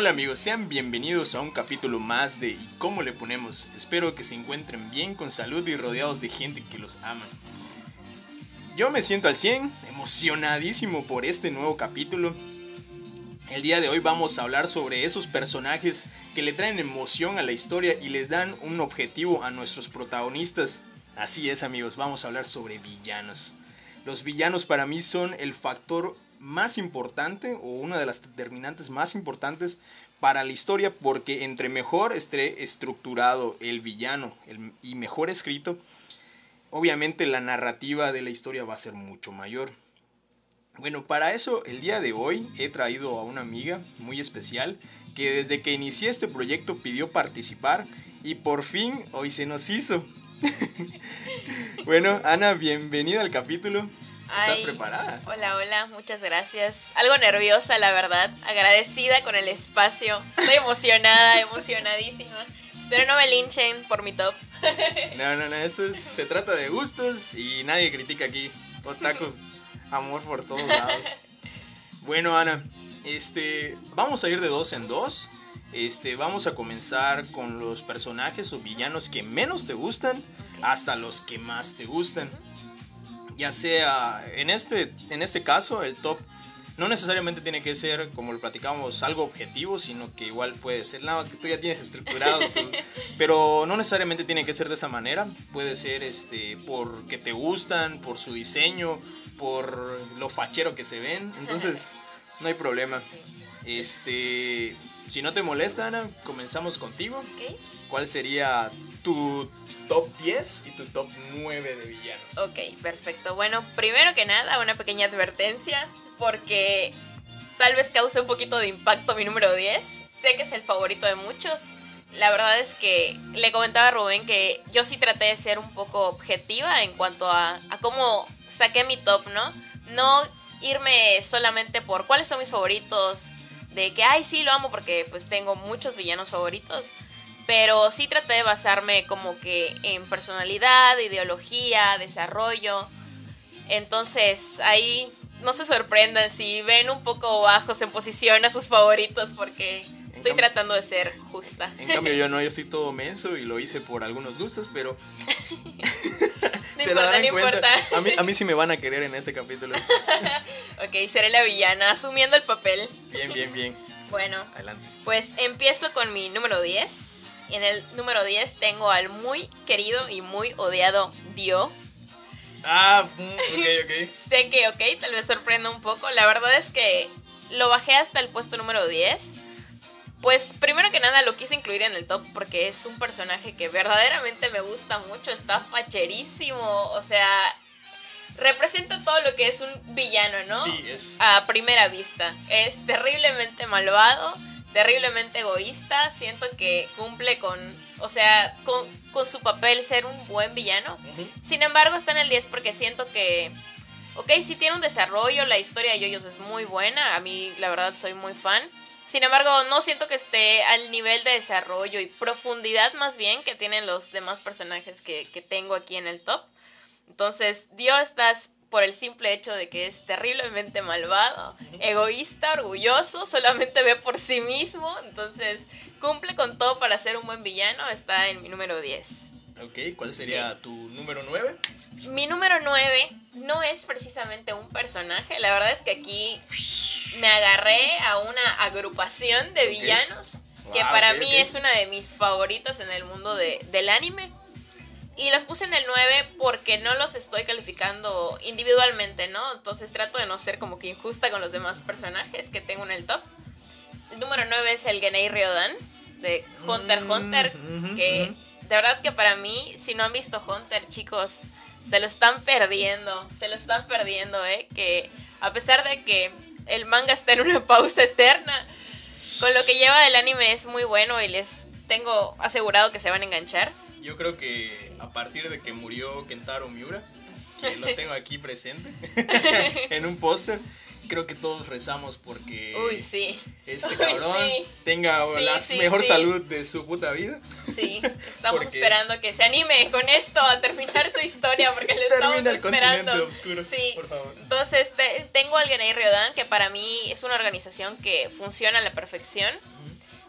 Hola amigos, sean bienvenidos a un capítulo más de ¿Y cómo le ponemos? Espero que se encuentren bien, con salud y rodeados de gente que los ama. Yo me siento al 100, emocionadísimo por este nuevo capítulo. El día de hoy vamos a hablar sobre esos personajes que le traen emoción a la historia y les dan un objetivo a nuestros protagonistas. Así es amigos, vamos a hablar sobre villanos. Los villanos para mí son el factor más importante o una de las determinantes más importantes para la historia porque entre mejor esté estructurado el villano y mejor escrito, obviamente la narrativa de la historia va a ser mucho mayor. Bueno, para eso el día de hoy he traído a una amiga muy especial que desde que inicié este proyecto pidió participar y por fin hoy se nos hizo. bueno, Ana, bienvenida al capítulo. ¿Estás preparada? Hola, hola, muchas gracias. Algo nerviosa, la verdad. Agradecida con el espacio. Estoy emocionada, emocionadísima. Espero no me linchen por mi top. No, no, no, esto se trata de gustos y nadie critica aquí. Otaku, amor por todos lados. Bueno, Ana, este, vamos a ir de dos en dos. Este, vamos a comenzar con los personajes o villanos que menos te gustan hasta los que más te gustan ya sea en este, en este caso el top no necesariamente tiene que ser, como lo platicamos, algo objetivo, sino que igual puede ser, nada más que tú ya tienes estructurado, pero no necesariamente tiene que ser de esa manera, puede ser este, porque te gustan, por su diseño, por lo fachero que se ven, entonces no hay problema. Este, si no te molesta, Ana, comenzamos contigo. ¿Cuál sería tu top 10 y tu top 9 de villanos. Ok, perfecto. Bueno, primero que nada, una pequeña advertencia, porque tal vez cause un poquito de impacto mi número 10. Sé que es el favorito de muchos. La verdad es que le comentaba a Rubén que yo sí traté de ser un poco objetiva en cuanto a, a cómo saqué mi top, ¿no? No irme solamente por cuáles son mis favoritos, de que, ay, sí, lo amo porque pues tengo muchos villanos favoritos, pero sí traté de basarme como que en personalidad, ideología, desarrollo. Entonces ahí no se sorprendan si ven un poco bajos en posición a sus favoritos porque estoy tratando de ser justa. En cambio yo no, yo soy todo menso y lo hice por algunos gustos, pero... no importa, no importa. A mí, a mí sí me van a querer en este capítulo. ok, seré la villana, asumiendo el papel. Bien, bien, bien. Bueno, adelante. Pues empiezo con mi número 10 en el número 10 tengo al muy querido y muy odiado Dio. Ah, mm, ok, ok. sé que, ok, tal vez sorprenda un poco. La verdad es que lo bajé hasta el puesto número 10. Pues primero que nada lo quise incluir en el top porque es un personaje que verdaderamente me gusta mucho, está facherísimo, o sea, representa todo lo que es un villano, ¿no? Sí, es. A primera vista. Es terriblemente malvado, terriblemente egoísta. Siento que cumple con, o sea, con, su papel ser un buen villano. Sin embargo, está en el 10 porque siento que, ok, sí tiene un desarrollo, la historia de Yoyos es muy buena. A mí, la verdad, soy muy fan. Sin embargo, no siento que esté al nivel de desarrollo y profundidad más bien que tienen los demás personajes que, tengo aquí en el top. Entonces, Dio estás por el simple hecho de que es terriblemente malvado, egoísta, orgulloso, solamente ve por sí mismo, entonces cumple con todo para ser un buen villano, está en mi número 10. Ok, ¿cuál sería tu número 9? Mi número 9 no es precisamente un personaje, la verdad es que aquí me agarré a una agrupación de villanos que para mí es una de mis favoritas en el mundo de, del anime. Y los puse en el 9 porque no los estoy calificando individualmente, ¿no? Entonces trato de no ser como que injusta con los demás personajes que tengo en el top. El número 9 es el Genei Ryodan de Hunter x Hunter, mm, que de verdad que para mí, si no han visto Hunter, chicos, se lo están perdiendo, se lo están perdiendo, ¿eh? Que a pesar de que el manga está en una pausa eterna, con lo que lleva del anime es muy bueno y les tengo asegurado que se van a enganchar. Yo creo que a partir de que murió Kentaro Miura, que lo tengo aquí presente en un póster, creo que todos rezamos porque Uy, sí. este cabrón tenga la mejor salud de su puta vida. Sí, estamos esperando que se anime con esto a terminar su historia porque le estamos esperando. Oscuro, sí. Por favor. Entonces, tengo a alguien ahí, Ryodan, que para mí es una organización que funciona a la perfección.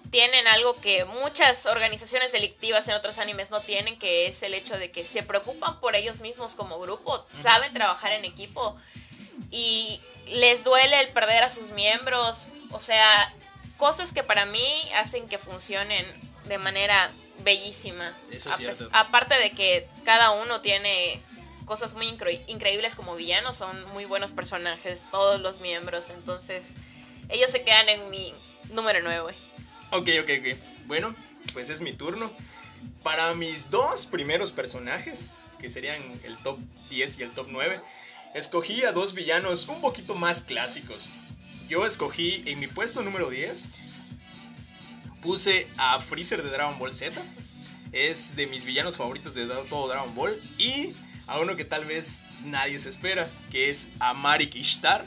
Tienen algo que muchas organizaciones delictivas en otros animes no tienen, que es el hecho de que se preocupan por ellos mismos como grupo, saben trabajar en equipo y les duele el perder a sus miembros. O sea, cosas que para mí hacen que funcionen de manera bellísima. Eso es. Aparte de que cada uno tiene cosas muy increíbles como villanos, son muy buenos personajes, todos los miembros. Entonces, ellos se quedan en mi número 9. Ok, ok, ok. Bueno, pues es mi turno. Para mis dos primeros personajes, que serían el top 10 y el top 9, escogí a dos villanos un poquito más clásicos. Yo escogí en mi puesto número 10, puse a Freezer de Dragon Ball Z. Es de mis villanos favoritos de todo Dragon Ball. Y a uno que tal vez nadie se espera, que es a Marik Ishtar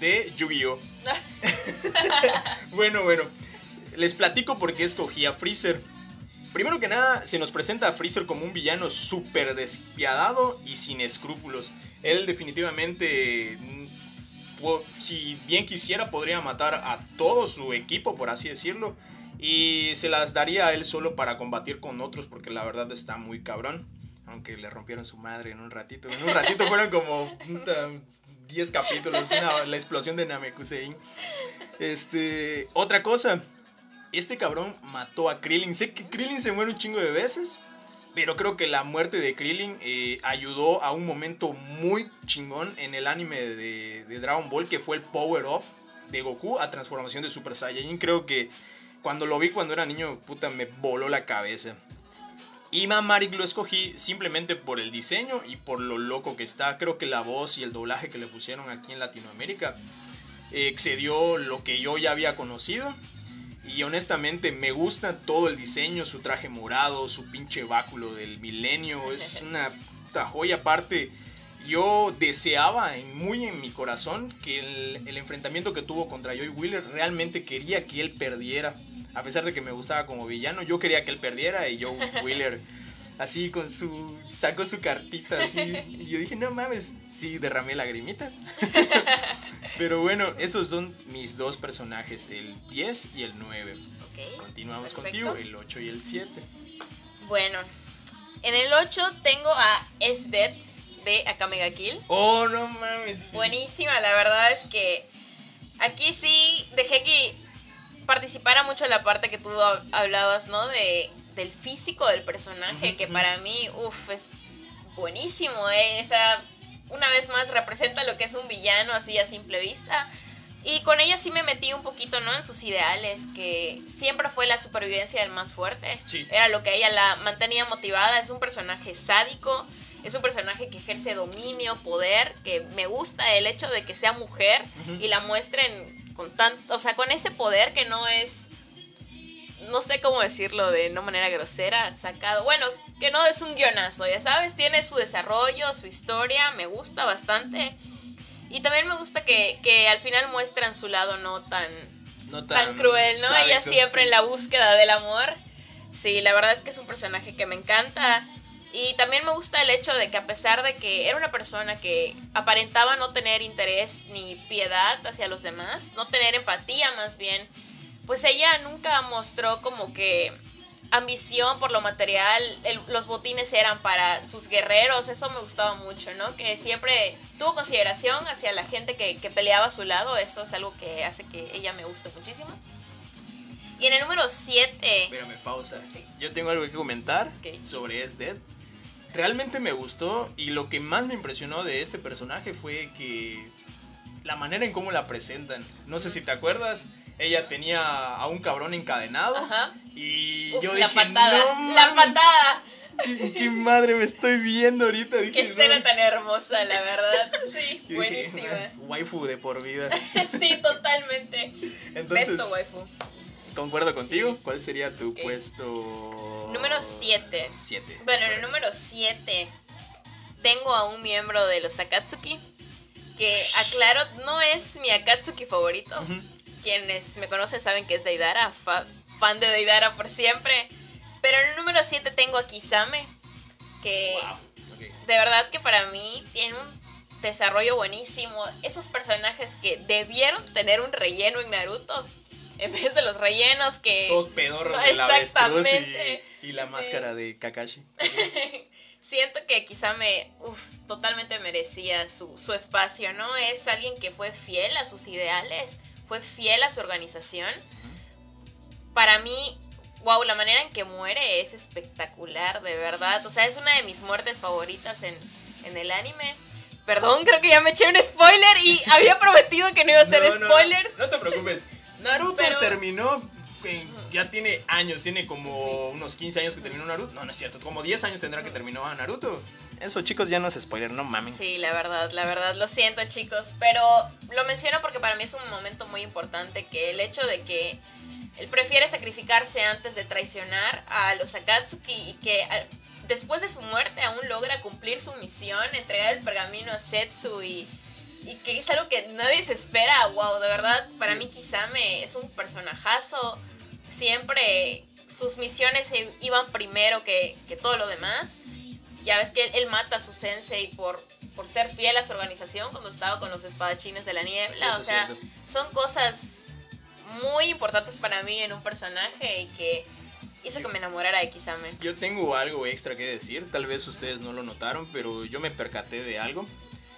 de Yu-Gi-Oh! bueno, bueno, les platico por qué escogí a Freezer. Primero que nada, se nos presenta a Freezer como un villano súper despiadado y sin escrúpulos. Él definitivamente, mm, si bien quisiera, podría matar a todo su equipo, por así decirlo. Y se las daría a él solo para combatir con otros, porque la verdad está muy cabrón. Aunque le rompieron su madre en un ratito. En un ratito fueron como 10 capítulos, la explosión de Namekusein. Este, otra cosa, este cabrón mató a Krillin. Sé que Krillin se muere un chingo de veces, pero creo que la muerte de Krillin eh, ayudó a un momento muy chingón en el anime de, Dragon Ball, que fue el Power Up de Goku a transformación de Super Saiyajin. Creo que cuando lo vi cuando era niño, puta, me voló la cabeza. Y Mamarik lo escogí simplemente por el diseño y por lo loco que está. Creo que la voz y el doblaje que le pusieron aquí en Latinoamérica excedió lo que yo ya había conocido. Y honestamente me gusta todo el diseño, su traje morado, su pinche báculo del milenio. Es una joya aparte. Yo deseaba muy en mi corazón que el, enfrentamiento que tuvo contra Joy Wheeler realmente quería que él perdiera. A pesar de que me gustaba como villano, yo quería que él perdiera y Joe Wheeler así con su sacó su cartita así y yo dije, "No mames, sí derramé lagrimita." Pero bueno, esos son mis dos personajes, el 10 y el 9. Continuamos contigo, el 8 y el 7. Bueno, en el 8 tengo a Dead de Akamega Kill. Oh, no mames. Buenísima, la verdad es que aquí sí dejé que participara mucho en la parte que tú hablabas, ¿no? De, del físico del personaje, que para mí, uff, es buenísimo, ¿eh? Esa una vez más representa lo que es un villano así a simple vista. Y con ella sí me metí un poquito, ¿no? En sus ideales, que siempre fue la supervivencia del más fuerte. Era lo que ella la mantenía motivada. Es un personaje sádico, es un personaje que ejerce dominio, poder, que me gusta el hecho de que sea mujer y la muestren con tanto, o sea, con ese poder que no es no sé cómo decirlo de no manera grosera, sacado. Bueno, que no es un guionazo, ya sabes, tiene su desarrollo, su historia, me gusta bastante. Y también me gusta que, que al final muestran su lado no tan, tan, cruel, ¿no? Ella siempre en la búsqueda del amor. Sí, la verdad es que es un personaje que me encanta. Y también me gusta el hecho de que a pesar de que era una persona que aparentaba no tener interés ni piedad hacia los demás, no tener empatía más bien, pues ella nunca mostró como que ambición por lo material, los botines eran para sus guerreros, eso me gustaba mucho, ¿no? Que siempre tuvo consideración hacia la gente que, peleaba a su lado, eso es algo que hace que ella me guste muchísimo. Y en el número 7... Espérame, pausa. Yo tengo algo que comentar sobre S Dead. Realmente me gustó y lo que más me impresionó de este personaje fue que la manera en cómo la presentan. No sé si te acuerdas, ella tenía a un cabrón encadenado. Y yo dije, la patada, no, la patada. ¿Qué, madre me estoy viendo ahorita. Dije, Qué escena tan hermosa, la verdad. Sí, buenísima. waifu de por vida. sí, totalmente. Entonces, Besto waifu. Concuerdo contigo. ¿Cuál sería tu puesto? Número 7. 7. Bueno, en el número 7 tengo a un miembro de los Akatsuki que aclaro, no es mi Akatsuki favorito. Quienes me conocen saben que es Deidara, fan de Deidara por siempre. Pero en el número 7 tengo a Kisame, que de verdad que para mí tiene un desarrollo buenísimo. Esos personajes que debieron tener un relleno en Naruto, en vez de los rellenos que... Todos pedorros de la Exactamente. Y, la máscara de Kakashi. Siento que Kisame, uff, totalmente merecía su, su espacio, ¿no? Es alguien que fue fiel a sus ideales, fue fiel a su organización. Para mí, wow, la manera en que muere es espectacular, de verdad. O sea, es una de mis muertes favoritas en, el anime. Perdón, creo que ya me eché un spoiler y había prometido que no iba a hacer spoilers. No, te preocupes. Naruto terminó ya tiene años, tiene como unos 15 años que terminó Naruto. No, no es cierto, como 10 años tendrá que terminó a Naruto. Eso, chicos, ya no es spoiler, no mames. Sí, la verdad, la verdad, lo siento, chicos. Pero lo menciono porque para mí es un momento muy importante que el hecho de que él prefiere sacrificarse antes de traicionar a los Akatsuki y que después de su muerte aún logra cumplir su misión, entregar el pergamino a Setsu y, y que es algo que nadie se espera. Wow, de verdad, para mí Kisame es un personajazo. Siempre sus misiones iban primero que, todo lo demás. Ya ves que él, mata a su sensei por, por ser fiel a su organización cuando estaba con los espadachines de la niebla. o sea, son cosas muy importantes para mí en un personaje y que hizo que me enamorara de Kisame. Yo tengo algo extra que decir, tal vez ustedes no lo notaron, pero yo me percaté de algo.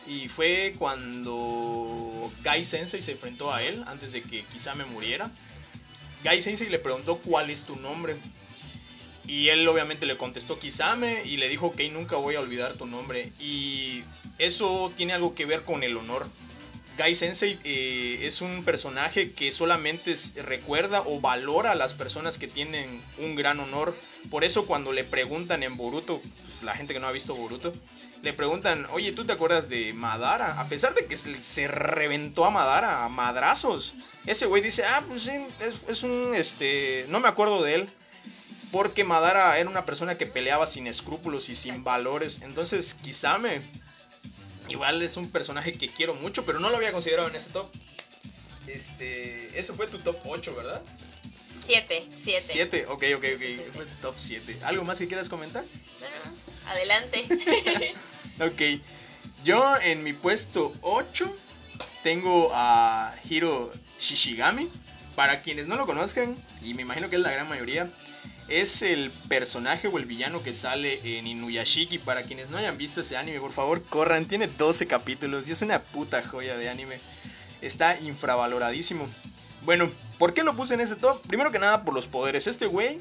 Y fue cuando Gai Sensei se enfrentó a él antes de que Kisame muriera. Gai Sensei le preguntó cuál es tu nombre. Y él obviamente le contestó Kisame y le dijo, ok, nunca voy a olvidar tu nombre. Y eso tiene algo que ver con el honor. Gai Sensei eh, es un personaje que solamente recuerda o valora a las personas que tienen un gran honor. Por eso cuando le preguntan en Boruto, pues, la gente que no ha visto Boruto, le preguntan, oye, ¿tú te acuerdas de Madara? A pesar de que se, reventó a Madara a madrazos. Ese güey dice, ah, pues sí, es, un, este, no me acuerdo de él. Porque Madara era una persona que peleaba sin escrúpulos y sin valores. Entonces, Kisame Igual es un personaje que quiero mucho, pero no lo había considerado en este top. Este, ese fue tu top 8, ¿verdad? 7, 7. 7, ok, ok, ok. Fue tu top 7. ¿Algo más que quieras comentar? No, adelante. ok. Yo en mi puesto 8 tengo a Hiro Shishigami. Para quienes no lo conozcan, y me imagino que es la gran mayoría, es el personaje o el villano que sale en Inuyashiki. Para quienes no hayan visto ese anime, por favor, corran. Tiene 12 capítulos y es una puta joya de anime. Está infravaloradísimo. Bueno, ¿por qué lo puse en ese top? Primero que nada por los poderes. Este güey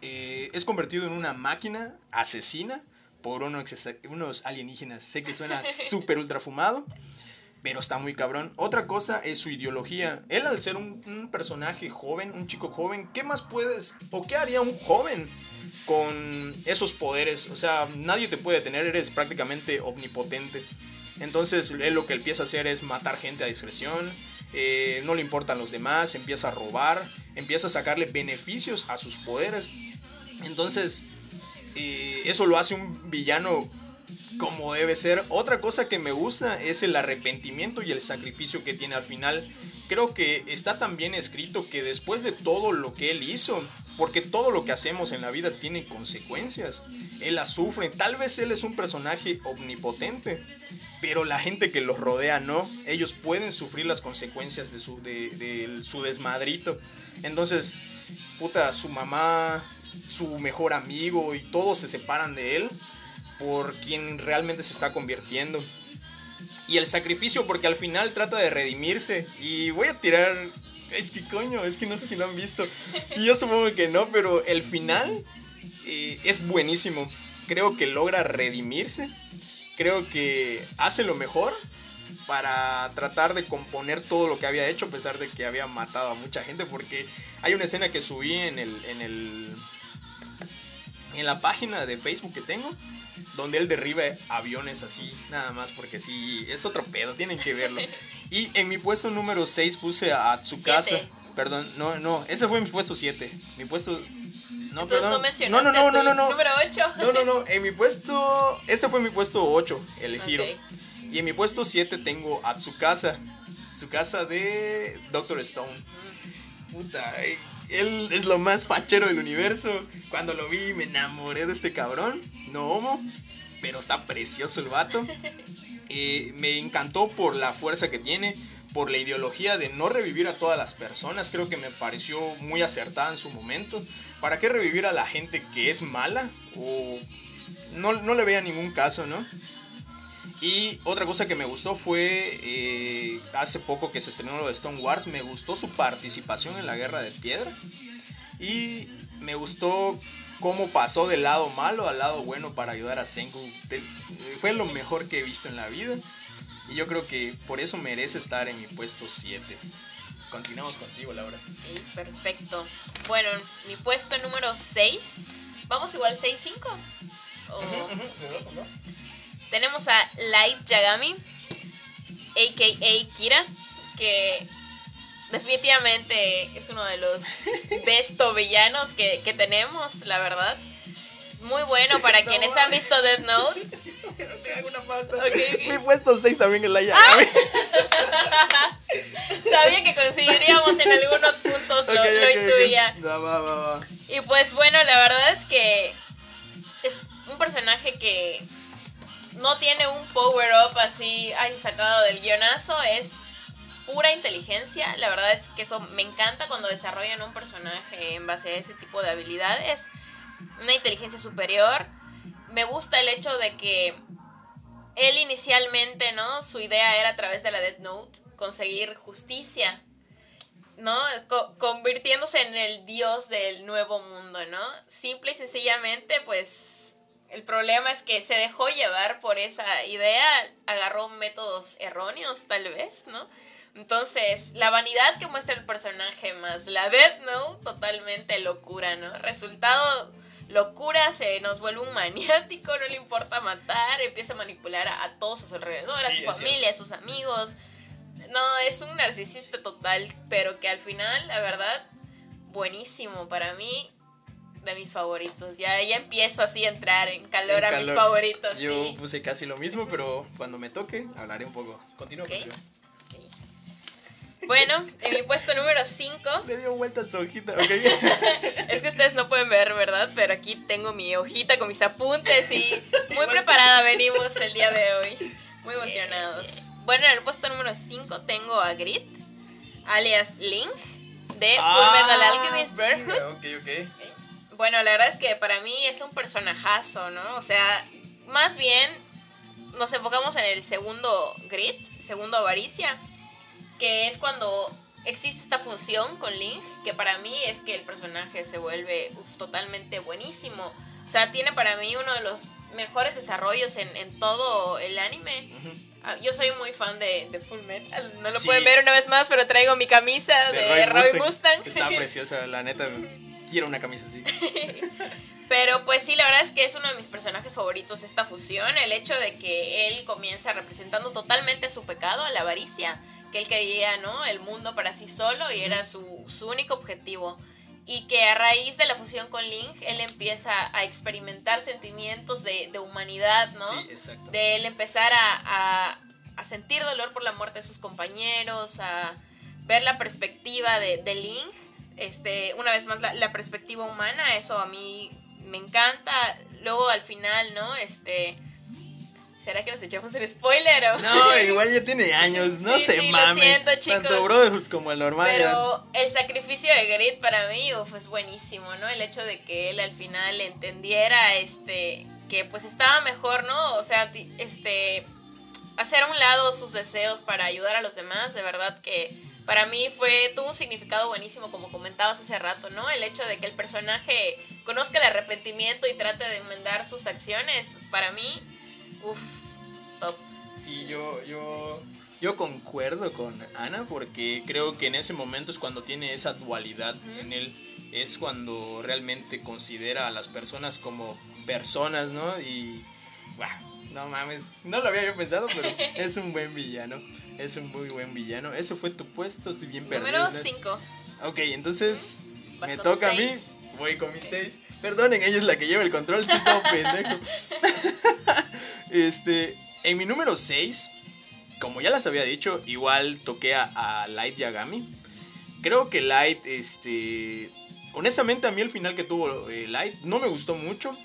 eh, es convertido en una máquina asesina por unos, unos alienígenas. Sé que suena súper ultra fumado pero está muy cabrón. Otra cosa es su ideología. Él al ser un, personaje joven, un chico joven, ¿qué más puedes o qué haría un joven con esos poderes? O sea, nadie te puede tener, eres prácticamente omnipotente. Entonces él lo que empieza a hacer es matar gente a discreción, eh, no le importan los demás, empieza a robar, empieza a sacarle beneficios a sus poderes. Entonces, eh, eso lo hace un villano como debe ser. Otra cosa que me gusta es el arrepentimiento y el sacrificio que tiene al final. Creo que está también escrito que después de todo lo que él hizo, porque todo lo que hacemos en la vida tiene consecuencias, él las sufre. Tal vez él es un personaje omnipotente, pero la gente que los rodea no. Ellos pueden sufrir las consecuencias de su, de su desmadrito. Entonces, puta, su mamá, su mejor amigo y todos se separan de él por quien realmente se está convirtiendo. Y el sacrificio porque al final trata de redimirse. Y voy a tirar... Es que coño, es que no sé si lo han visto. Y yo supongo que no, pero el final eh, es buenísimo. Creo que logra redimirse. Creo que hace lo mejor para tratar de componer todo lo que había hecho a pesar de que había matado a mucha gente porque hay una escena que subí en el en el en la página de Facebook que tengo donde él derriba aviones así, nada más porque sí, es otro pedo, tienen que verlo. Y en mi puesto número 6 puse a Tsukasa. Perdón, no, no, ese fue mi puesto 7. Mi puesto no, perdón. No, no, no, no, no, no. Número 8. No, no, no, en mi puesto ese fue mi puesto 8, el giro. Y en mi puesto 7 tengo a Tsukasa. Tsukasa de Doctor Stone. Puta, eh, él es lo más fachero del universo. Cuando lo vi me enamoré de este cabrón. No homo, pero está precioso el vato. Eh, me encantó por la fuerza que tiene, por la ideología de no revivir a todas las personas. Creo que me pareció muy acertada en su momento. ¿Para qué revivir a la gente que es mala? O no, no le veía ningún caso, ¿no? Y otra cosa que me gustó fue eh, hace poco que se estrenó lo de Stone Wars, me gustó su participación en la Guerra de Piedra y me gustó cómo pasó del lado malo al lado bueno para ayudar a Senku. Fue lo mejor que he visto en la vida y yo creo que por eso merece estar en mi puesto 7. Continuamos contigo, Laura. perfecto. Bueno, mi puesto número 6. ¿Vamos igual 6-5? Tenemos a Light Yagami, a.k.a. Kira, que definitivamente es uno de los besto villanos que, tenemos, la verdad. Es muy bueno para quienes han visto Death Note. Mi puesto 6 también es Light Yagami. Sabía que coincidiríamos en algunos puntos, lo, intuía. Y pues bueno, la verdad es que es un personaje que no tiene un power-up así, ay, sacado del guionazo, es pura inteligencia. La verdad es que eso me encanta cuando desarrollan un personaje en base a ese tipo de habilidades. Una inteligencia superior. Me gusta el hecho de que él inicialmente, ¿no? Su idea era a través de la Death Note conseguir justicia, ¿no? convirtiéndose en el dios del nuevo mundo, ¿no? Simple y sencillamente, pues el problema es que se dejó llevar por esa idea, agarró métodos erróneos tal vez, ¿no? Entonces, la vanidad que muestra el personaje más la Death Note, totalmente locura, ¿no? Resultado, locura, se nos vuelve un maniático, no le importa matar, empieza a manipular a, todos a su alrededor, a su familia, a sus amigos. No, es un narcisista total, pero que al final, la verdad, buenísimo para mí de mis favoritos. Ya, ya empiezo así a entrar en calor, a mis favoritos. Yo puse casi lo mismo, pero cuando me toque hablaré un poco. Continúo. Bueno, en mi puesto número 5. Le dio vuelta su hojita. es que ustedes no pueden ver, ¿verdad? Pero aquí tengo mi hojita con mis apuntes y muy preparada venimos el día de hoy. Muy emocionados. Bueno, en el puesto número 5 tengo a Grit, alias Link, de Full Metal ah, Alchemist Brotherhood. Ok, ok. Bueno, la verdad es que para mí es un personajazo, ¿no? O sea, más bien nos enfocamos en el segundo grid, segundo avaricia, que es cuando existe esta función con Link, que para mí es que el personaje se vuelve totalmente buenísimo. O sea, tiene para mí uno de los mejores desarrollos en, todo el anime. Yo soy muy fan de, Full Metal. No lo pueden ver una vez más, pero traigo mi camisa de, Roy, Mustang. Está preciosa, la neta quiero una camisa así. Pero pues sí, la verdad es que es uno de mis personajes favoritos esta fusión. El hecho de que él comienza representando totalmente su pecado, a la avaricia, que él quería, ¿no? El mundo para sí solo y era su, único objetivo. Y que a raíz de la fusión con Link, él empieza a experimentar sentimientos de, humanidad, ¿no? Sí, exacto. De él empezar a, a, sentir dolor por la muerte de sus compañeros, a ver la perspectiva de, de Link este, una vez más, la, perspectiva humana, eso a mí me encanta. Luego al final, ¿no? Este. ¿Será que nos echamos el spoiler o? No, igual ya tiene años, no se sí, Tanto Brotherhoods como el normal. Pero el sacrificio de Grit para mí es buenísimo, ¿no? El hecho de que él al final entendiera este que pues estaba mejor, ¿no? O sea, este hacer a un lado sus deseos para ayudar a los demás, de verdad que para mí fue, tuvo un significado buenísimo, como comentabas hace rato, ¿no? El hecho de que el personaje conozca el arrepentimiento y trate de enmendar sus acciones, para mí, uff, top. Sí, yo, yo, yo concuerdo con Ana porque creo que en ese momento es cuando tiene esa dualidad en él, es cuando realmente considera a las personas como personas, ¿no? Y, wow, no mames, no lo había yo pensado, pero es un buen villano. Es un muy buen villano. Eso fue tu puesto, estoy bien perdido. Número 5. Ok, entonces me toca a mí. Voy con mi 6. Perdonen, ella es la que lleva el control, estoy todo pendejo. este, en mi número 6 como ya les había dicho, igual toqué a, Light Yagami. Creo que Light, este... Honestamente a mí el final que tuvo eh, Light no me gustó mucho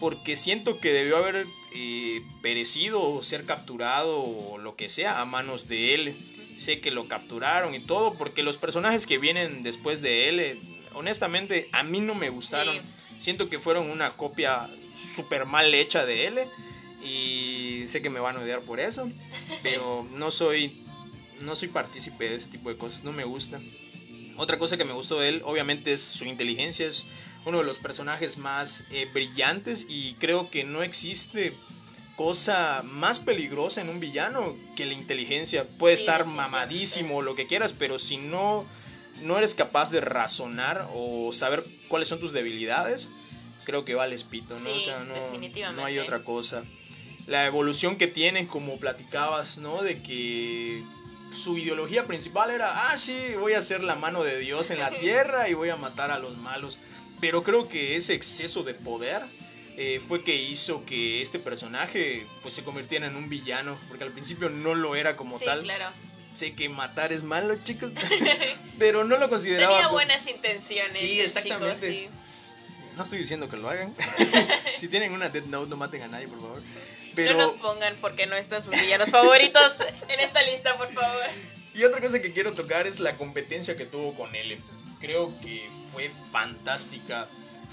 porque siento que debió haber eh, perecido o ser capturado o lo que sea a manos de él. Sé que lo capturaron y todo porque los personajes que vienen después de él, eh, honestamente a mí no me gustaron. Siento que fueron una copia súper mal hecha de él y sé que me van a odiar por eso, pero no soy no soy partícipe de ese tipo de cosas, no me gusta. Otra cosa que me gustó de él, obviamente, es su inteligencia, es uno de los personajes más eh, brillantes y creo que no existe cosa más peligrosa en un villano que la inteligencia. Puede estar mamadísimo o lo que quieras, pero si no, no eres capaz de razonar o saber cuáles son tus debilidades, creo que vales pito, ¿no? o sea, no, no hay otra cosa. La evolución que tienen, como platicabas, ¿no? De que su ideología principal era, ah, sí, voy a ser la mano de Dios en la tierra y voy a matar a los malos. Pero creo que ese exceso de poder eh, fue que hizo que este personaje pues se convirtiera en un villano, porque al principio no lo era como sí, tal. Claro. Sé que matar es malo, chicos, pero no lo consideraba. Tenía buenas intenciones. Sí, exactamente. No estoy diciendo que lo hagan. si tienen una Dead Note, no maten a nadie, por favor. Pero... No nos pongan porque no están sus villanos favoritos en esta lista, por favor. Y otra cosa que quiero tocar es la competencia que tuvo con L creo que fue fantástica.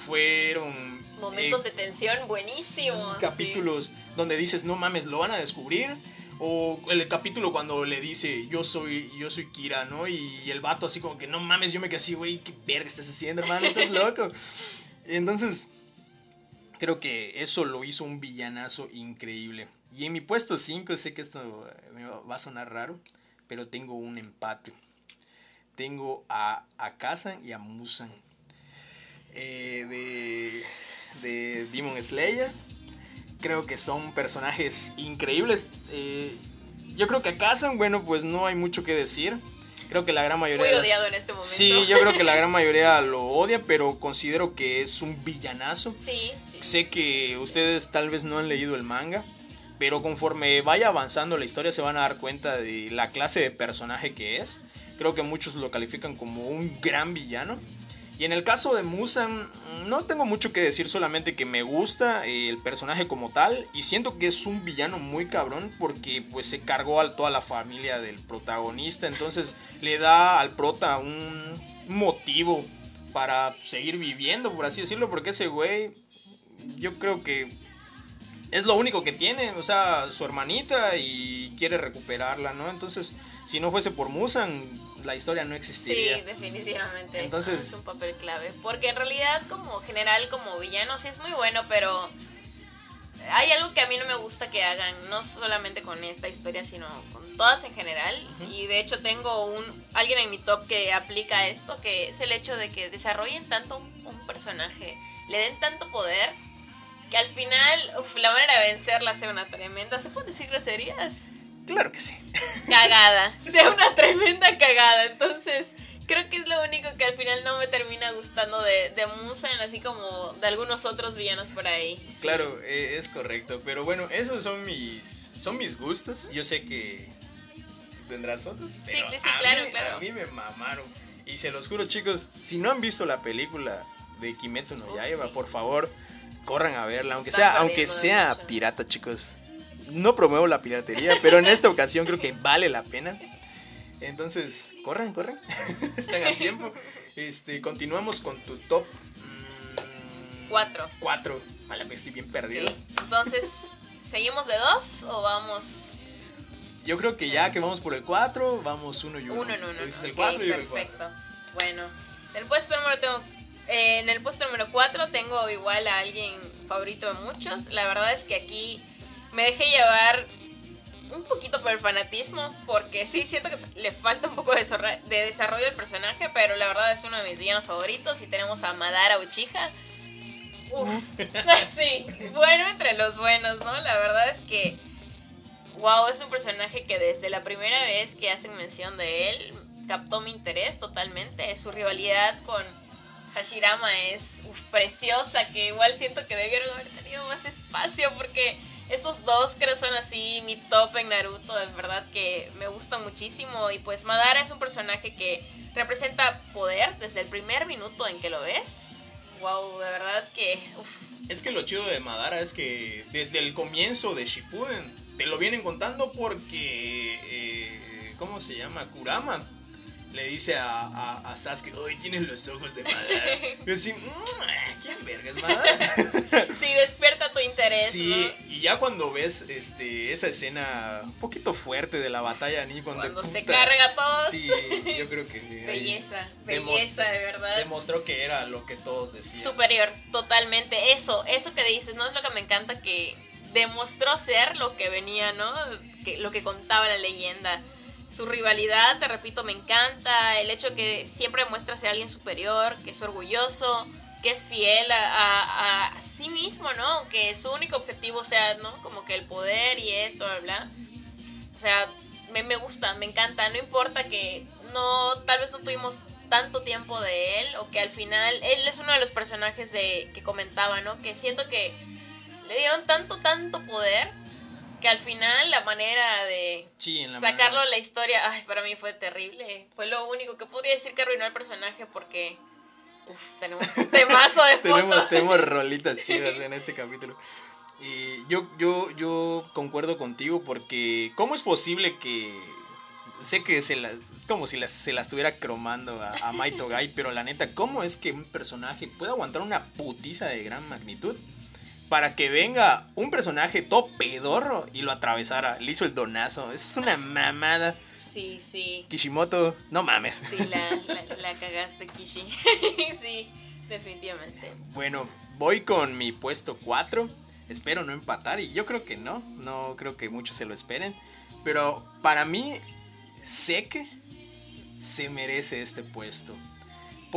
Fueron momentos eh, de tensión buenísimos. Capítulos donde dices, no mames, lo van a descubrir. O el capítulo cuando le dice, yo soy, yo soy Kira, ¿no? Y el vato así como que, no mames, yo me quedé así, güey, ¿qué verga estás haciendo, hermano? Estás loco. Entonces, creo que eso lo hizo un villanazo increíble. Y en mi puesto 5, sé que esto me va a sonar raro, pero tengo un empate tengo a, a y a Musan. Eh, de, de Demon Slayer. Creo que son personajes increíbles. Eh, yo creo que a Kazan, bueno, pues no hay mucho que decir. Creo que la gran mayoría... Muy odiado en este momento. Sí, yo creo que la gran mayoría lo odia, pero considero que es un villanazo. Sí, sí. Sé que ustedes tal vez no han leído el manga, pero conforme vaya avanzando la historia se van a dar cuenta de la clase de personaje que es. Creo que muchos lo califican como un gran villano. Y en el caso de Musan, no tengo mucho que decir, solamente que me gusta el personaje como tal. Y siento que es un villano muy cabrón porque pues se cargó a toda la familia del protagonista. Entonces le da al prota un motivo para seguir viviendo, por así decirlo. Porque ese güey, yo creo que es lo único que tiene. O sea, su hermanita y quiere recuperarla, ¿no? Entonces, si no fuese por Musan, la historia no existiría. Sí, definitivamente. Entonces es un papel clave, porque en realidad como general como villano sí es muy bueno, pero hay algo que a mí no me gusta que hagan, no solamente con esta historia, sino con todas en general. Y de hecho tengo un alguien en mi top que aplica esto, que es el hecho de que desarrollen tanto un, personaje, le den tanto poder, que al final la manera de vencerla sea una tremenda. ¿Se pueden decir groserías? Claro que sí. Cagada. Sea una tremenda cagada. Entonces, creo que es lo único que al final no me termina gustando de, de Musan, así como de algunos otros villanos por ahí. Claro, eh, es correcto. Pero bueno, esos son mis, son mis gustos. Yo sé que tendrás otros. sí, sí, claro, claro. A mí me mamaron. Y se los juro, chicos, si no han visto la película de Kimetsu no Yaiba, por favor, corran a verla. Aunque sea, aunque sea pirata, chicos no promuevo la piratería, pero en esta ocasión creo que vale la pena. Entonces, corran, corran. Están a tiempo. Este, continuamos con tu top. Mm, cuatro. Cuatro. Vale, me estoy bien perdido. Entonces, ¿seguimos de dos o vamos? Yo creo que ya que vamos por el cuatro, vamos uno y uno. Uno en uno. el cuatro y el Perfecto. Bueno, en el puesto número tengo eh, en el puesto número 4 tengo igual a alguien favorito de muchos. La verdad es que aquí me dejé llevar un poquito por el fanatismo, porque sí siento que le falta un poco de, desarrollo del personaje, pero la verdad es uno de mis villanos favoritos y tenemos a Madara Uchiha. Uf, sí, bueno entre los buenos, ¿no? La verdad es que, wow, es un personaje que desde la primera vez que hacen mención de él, captó mi interés totalmente. Su rivalidad con Hashirama es preciosa, que igual siento que debieron haber tenido más espacio porque Esos dos creo son así mi top en Naruto, de verdad que me gustan muchísimo. Y pues Madara es un personaje que representa poder desde el primer minuto en que lo ves. Wow, de verdad que... Es que lo chido de Madara es que desde el comienzo de Shippuden te lo vienen contando porque... Eh, ¿Cómo se llama? Kurama le dice a, a, Sasuke, hoy tienes los ojos de Madara. Y así, mm, ¿quién verga es Madara? sí, despierta tu interés. Sí, y ya cuando ves este, esa escena un poquito fuerte de la batalla ni cuando se carga todo. Sí, yo creo que sí. Belleza, belleza, de verdad. Demostró que era lo que todos decían. Superior, totalmente. Eso, eso que dices, ¿no? Es lo que me encanta que demostró ser lo que venía, ¿no? Que, lo que contaba la leyenda su rivalidad, te repito, me encanta. El hecho que siempre muestra ser alguien superior, que es orgulloso, que es fiel a, sí mismo, ¿no? Que su único objetivo sea, ¿no? Como que el poder y esto, bla, bla. O sea, me, me gusta, me encanta. No importa que no, tal vez no tuvimos tanto tiempo de él o que al final él es uno de los personajes de que comentaba, ¿no? Que siento que le dieron tanto tanto poder que al final la manera de sacarlo la historia, ay, para mí fue terrible. Fue lo único que podría decir que arruinó el personaje porque uf, tenemos un temazo de fotos. tenemos, tenemos rolitas chidas en este capítulo. Y yo, yo, yo concuerdo contigo porque ¿cómo es posible que sé que se las, como si se la estuviera cromando a, a Maito Gai, pero la neta, ¿cómo es que un personaje puede aguantar una putiza de gran magnitud? Para que venga un personaje todo pedorro y lo atravesara. Le hizo el donazo. Eso es una mamada. Sí, sí. Kishimoto, no mames. Sí, la, la, cagaste, Kishi. sí, definitivamente. Bueno, voy con mi puesto 4. Espero no empatar y yo creo que no. No creo que muchos se lo esperen. Pero para mí, sé que se merece este puesto.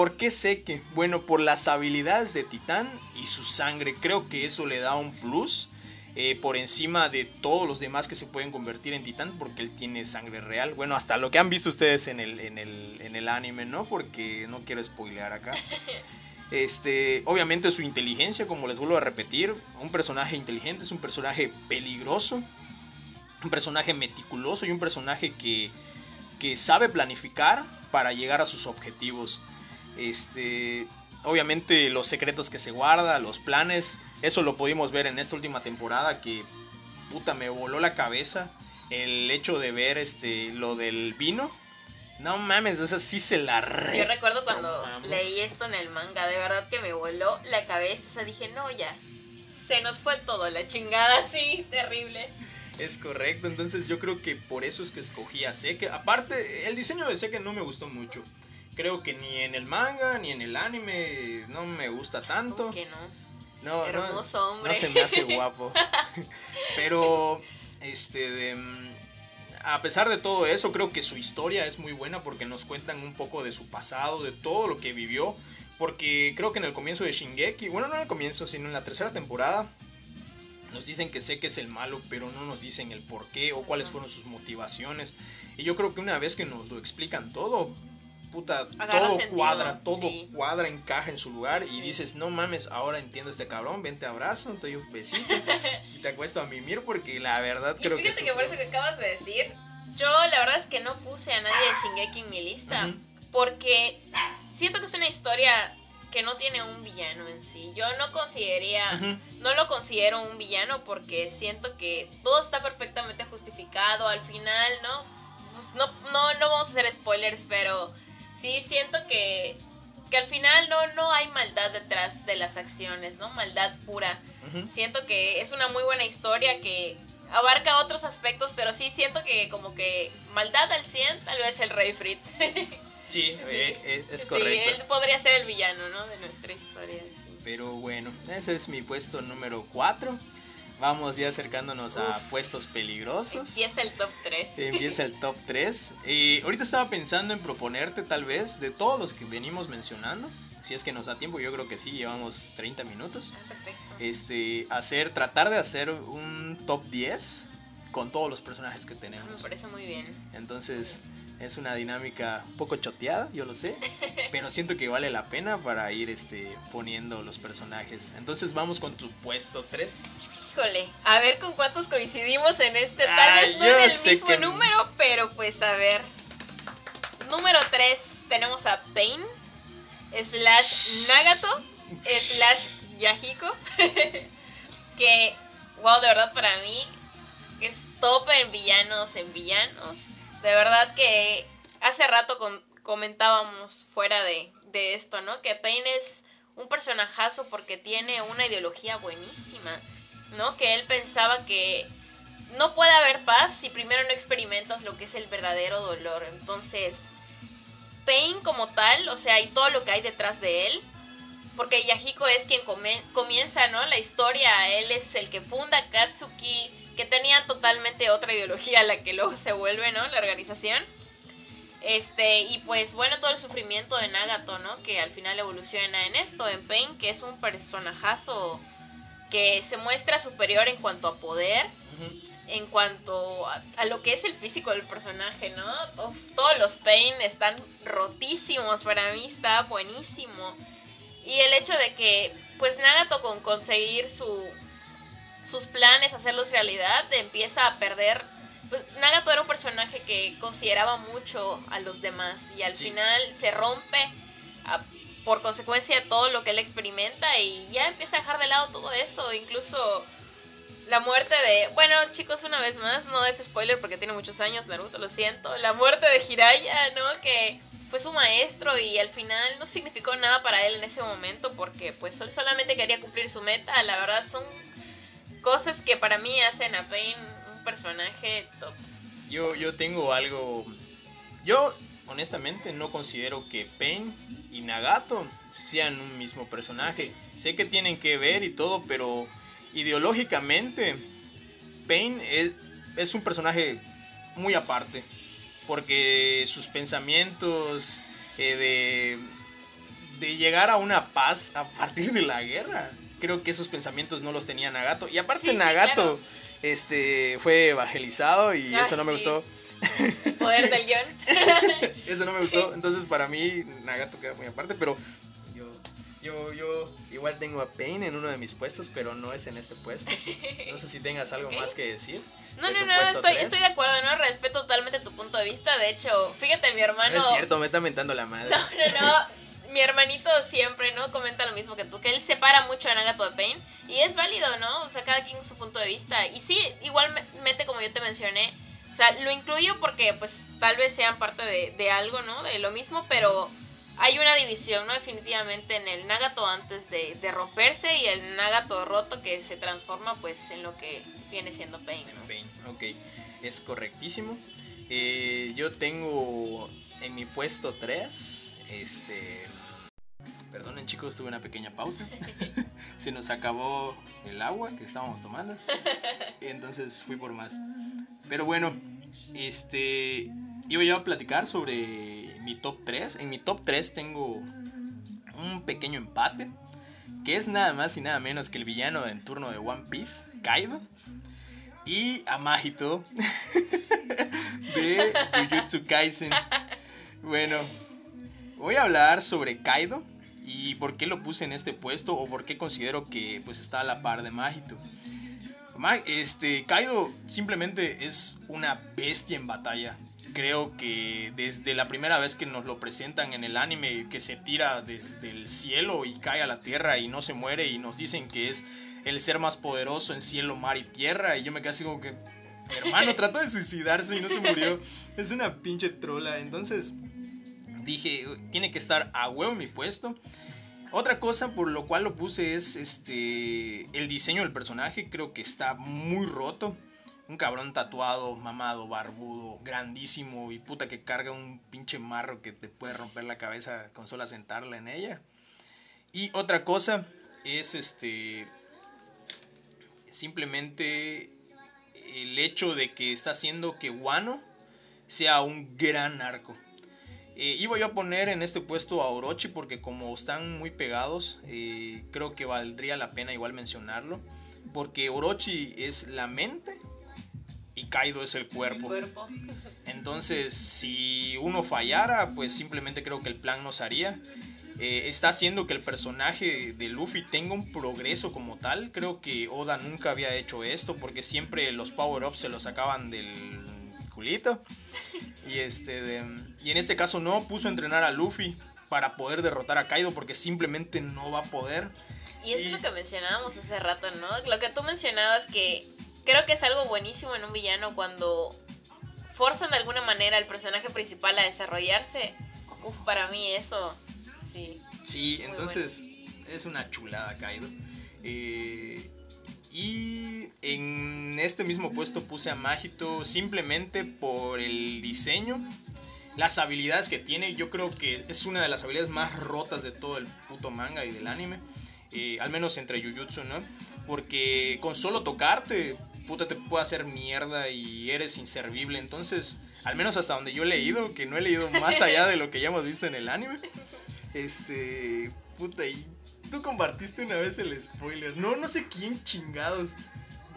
¿Por qué que Bueno, por las habilidades de Titán y su sangre. Creo que eso le da un plus eh, por encima de todos los demás que se pueden convertir en Titán porque él tiene sangre real. Bueno, hasta lo que han visto ustedes en el, en el, anime, ¿no? Porque no quiero spoilear acá. Este, obviamente su inteligencia, como les vuelvo a repetir, un personaje inteligente es un personaje peligroso, un personaje meticuloso y un personaje que, que sabe planificar para llegar a sus objetivos. Este, obviamente los secretos que se guarda, los planes, eso lo pudimos ver en esta última temporada que puta me voló la cabeza el hecho de ver este lo del vino. No mames, esa sí se la re. Yo recuerdo cuando leí esto en el manga, de verdad que me voló la cabeza, o sea, dije, "No, ya. Se nos fue todo la chingada así, terrible." Es correcto, entonces yo creo que por eso es que escogí a Seke. Aparte, el diseño de Seke no me gustó mucho creo que ni en el manga ni en el anime no me gusta tanto. que no? No, Hermoso no, hombre. no se me hace guapo. Pero, este, de, a pesar de todo eso, creo que su historia es muy buena porque nos cuentan un poco de su pasado, de todo lo que vivió. Porque creo que en el comienzo de Shingeki, bueno, no en el comienzo, sino en la tercera temporada, nos dicen que sé que es el malo, pero no nos dicen el por qué o cuáles fueron sus motivaciones. Y yo creo que una vez que nos lo explican todo, puta, todo cuadra, todo cuadra, encaja en su lugar y dices, no mames, ahora entiendo este cabrón, ven te abrazo, te doy un besito y te acuesto a mimir porque la verdad creo que... Fíjate que por eso que acabas de decir, yo la verdad es que no puse a nadie de Shingeki en mi lista porque siento que es una historia que no tiene un villano en sí. Yo no consideraría, no lo considero un villano porque siento que todo está perfectamente justificado. Al final, ¿no? Pues no, no, no vamos a hacer spoilers, pero sí siento que, que al final no, no hay maldad detrás de las acciones, ¿no? Maldad pura. Siento que es una muy buena historia que abarca otros aspectos, pero sí siento que como que maldad al 100, tal vez el Rey Fritz. sí, eh, es, correcto. Sí, él podría ser el villano, ¿no? De nuestra historia. Pero bueno, ese es mi puesto número 4. Vamos ya acercándonos a puestos peligrosos. Empieza el top 3. Empieza el top 3. Y ahorita estaba pensando en proponerte tal vez de todos los que venimos mencionando, si es que nos da tiempo, yo creo que sí, llevamos 30 minutos. Ah, perfecto. Este, hacer, tratar de hacer un top 10 con todos los personajes que tenemos. Me parece muy bien. Entonces, Es una dinámica un poco choteada, yo lo sé, pero siento que vale la pena para ir este, poniendo los personajes. Entonces vamos con tu puesto 3. Híjole, a ver con cuántos coincidimos en este. Tal vez no en el mismo número, pero pues a ver. Número 3 tenemos a Pain, slash Nagato, slash Yahiko. que, wow, de verdad para mí es top en villanos, en villanos. De verdad que hace rato comentábamos fuera de, esto, ¿no? Que Pain es un personajazo porque tiene una ideología buenísima, ¿no? Que él pensaba que no puede haber paz si primero no experimentas lo que es el verdadero dolor. Entonces, Pain como tal, o sea, y todo lo que hay detrás de él, porque Yahiko es quien comienza, ¿no? La historia, él es el que funda Katsuki, que tenía totalmente otra ideología a la que luego se vuelve, ¿no? La organización. Este, y pues bueno, todo el sufrimiento de Nagato, ¿no? Que al final evoluciona en esto, en Pain, que es un personajazo que se muestra superior en cuanto a poder, en cuanto a, lo que es el físico del personaje, ¿no? todos los Pain están rotísimos, para mí está buenísimo. Y el hecho de que, pues Nagato con conseguir su, sus planes, hacerlos realidad, empieza a perder. Pues Nagato era un personaje que consideraba mucho a los demás y al final se rompe por consecuencia de todo lo que él experimenta y ya empieza a dejar de lado todo eso, incluso la muerte de, bueno chicos una vez más, no es spoiler porque tiene muchos años Naruto, lo siento, la muerte de Jiraiya, ¿no? Que fue su maestro y al final no significó nada para él en ese momento porque pues solamente quería cumplir su meta, la verdad son cosas que para mí hacen a Pain un personaje top. Yo, yo tengo algo. Yo, honestamente, no considero que Pain y Nagato sean un mismo personaje. Sé que tienen que ver y todo, pero ideológicamente, Pain es, es un personaje muy aparte. Porque sus pensamientos eh, de, de llegar a una paz a partir de la guerra creo que esos pensamientos no los tenía Nagato. Y aparte Nagato este, fue evangelizado y eso no me gustó. poder del guion. eso no me gustó. Entonces para mí Nagato queda muy aparte, pero yo, yo, yo igual tengo a Pain en uno de mis puestos, pero no es en este puesto. No sé si tengas algo más que decir. No, no, no, estoy, estoy de acuerdo, no respeto totalmente tu punto de vista. De hecho, fíjate, mi hermano. No es cierto, me está mentando la madre. No, no, no mi hermanito siempre, ¿no? Comenta lo mismo que tú, que él separa mucho a Nagato de Pain. Y es válido, ¿no? O sea, cada quien su punto de vista. Y sí, igualmente como yo te mencioné, o sea, lo incluyo porque pues tal vez sean parte de, algo, ¿no? De lo mismo, pero hay una división, ¿no? Definitivamente en el Nagato antes de, romperse y el Nagato roto que se transforma pues en lo que viene siendo Pain. ¿no? Pain, ok. Es correctísimo. Eh, yo tengo en mi puesto 3, este, Perdonen chicos, tuve una pequeña pausa. Se nos acabó el agua que estábamos tomando. Entonces fui por más. Pero bueno, este iba yo a platicar sobre mi top 3. En mi top 3 tengo un pequeño empate. Que es nada más y nada menos que el villano en turno de One Piece, Kaido. Y a Mahito de Jujutsu Kaisen. Bueno, voy a hablar sobre Kaido ¿Y por qué lo puse en este puesto o por qué considero que pues está a la par de Mahito? Este, Kaido simplemente es una bestia en batalla. Creo que desde la primera vez que nos lo presentan en el anime, que se tira desde el cielo y cae a la tierra y no se muere y nos dicen que es el ser más poderoso en cielo, mar y tierra. Y yo me quedé así como que, hermano, trató de suicidarse y no se murió. Es una pinche trola. Entonces, dije, tiene que estar a huevo en mi puesto. Otra cosa por lo cual lo puse es este el diseño del personaje, creo que está muy roto. Un cabrón tatuado, mamado, barbudo, grandísimo y puta que carga un pinche marro que te puede romper la cabeza con solo sentarla en ella. Y otra cosa es este simplemente el hecho de que está haciendo que Wano sea un gran arco. Eh, iba yo a poner en este puesto a Orochi porque como están muy pegados, eh, creo que valdría la pena igual mencionarlo. Porque Orochi es la mente y Kaido es el cuerpo. cuerpo. Entonces, si uno fallara, pues simplemente creo que el plan no se haría. Eh, está haciendo que el personaje de Luffy tenga un progreso como tal. Creo que Oda nunca había hecho esto porque siempre los power-ups se los sacaban del culito. Y, este, y en este caso no puso a entrenar a Luffy para poder derrotar a Kaido porque simplemente no va a poder. Y eso es lo que mencionábamos hace rato, ¿no? Lo que tú mencionabas que creo que es algo buenísimo en un villano cuando forzan de alguna manera al personaje principal a desarrollarse. Uf, para mí eso, sí. Sí, entonces es una chulada Kaido. Eh, y en este mismo puesto puse a Magito simplemente por el diseño, las habilidades que tiene. Yo creo que es una de las habilidades más rotas de todo el puto manga y del anime. Eh, al menos entre Jujutsu, ¿no? Porque con solo tocarte, puta, te puede hacer mierda y eres inservible. Entonces, al menos hasta donde yo he leído, que no he leído más allá de lo que ya hemos visto en el anime. Este, puta, y tú compartiste una vez el spoiler. No, no sé quién chingados.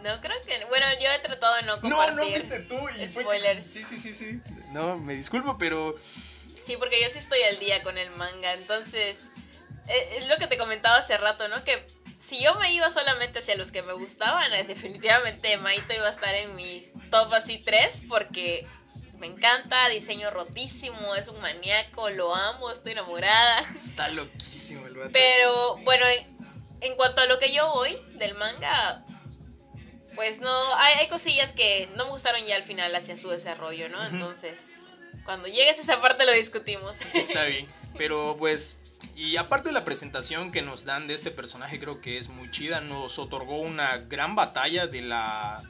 No, creo que. Bueno, yo he tratado de no compartir. No, no viste tú y spoilers. Sí, sí, sí, sí. No, me disculpo, pero. Sí, porque yo sí estoy al día con el manga. Entonces, eh, es lo que te comentaba hace rato, ¿no? Que si yo me iba solamente hacia los que me gustaban, eh, definitivamente Maito iba a estar en mi top así 3 porque me encanta, diseño rotísimo, es un maníaco, lo amo, estoy enamorada. Está loquísimo el vato. Pero bueno, en, cuanto a lo que yo voy del manga, pues no, hay, hay, cosillas que no me gustaron ya al final hacia su desarrollo, ¿no? Entonces, cuando llegues a esa parte lo discutimos. Está bien, pero pues y aparte de la presentación que nos dan de este personaje, creo que es muy chida. Nos otorgó una gran batalla de la,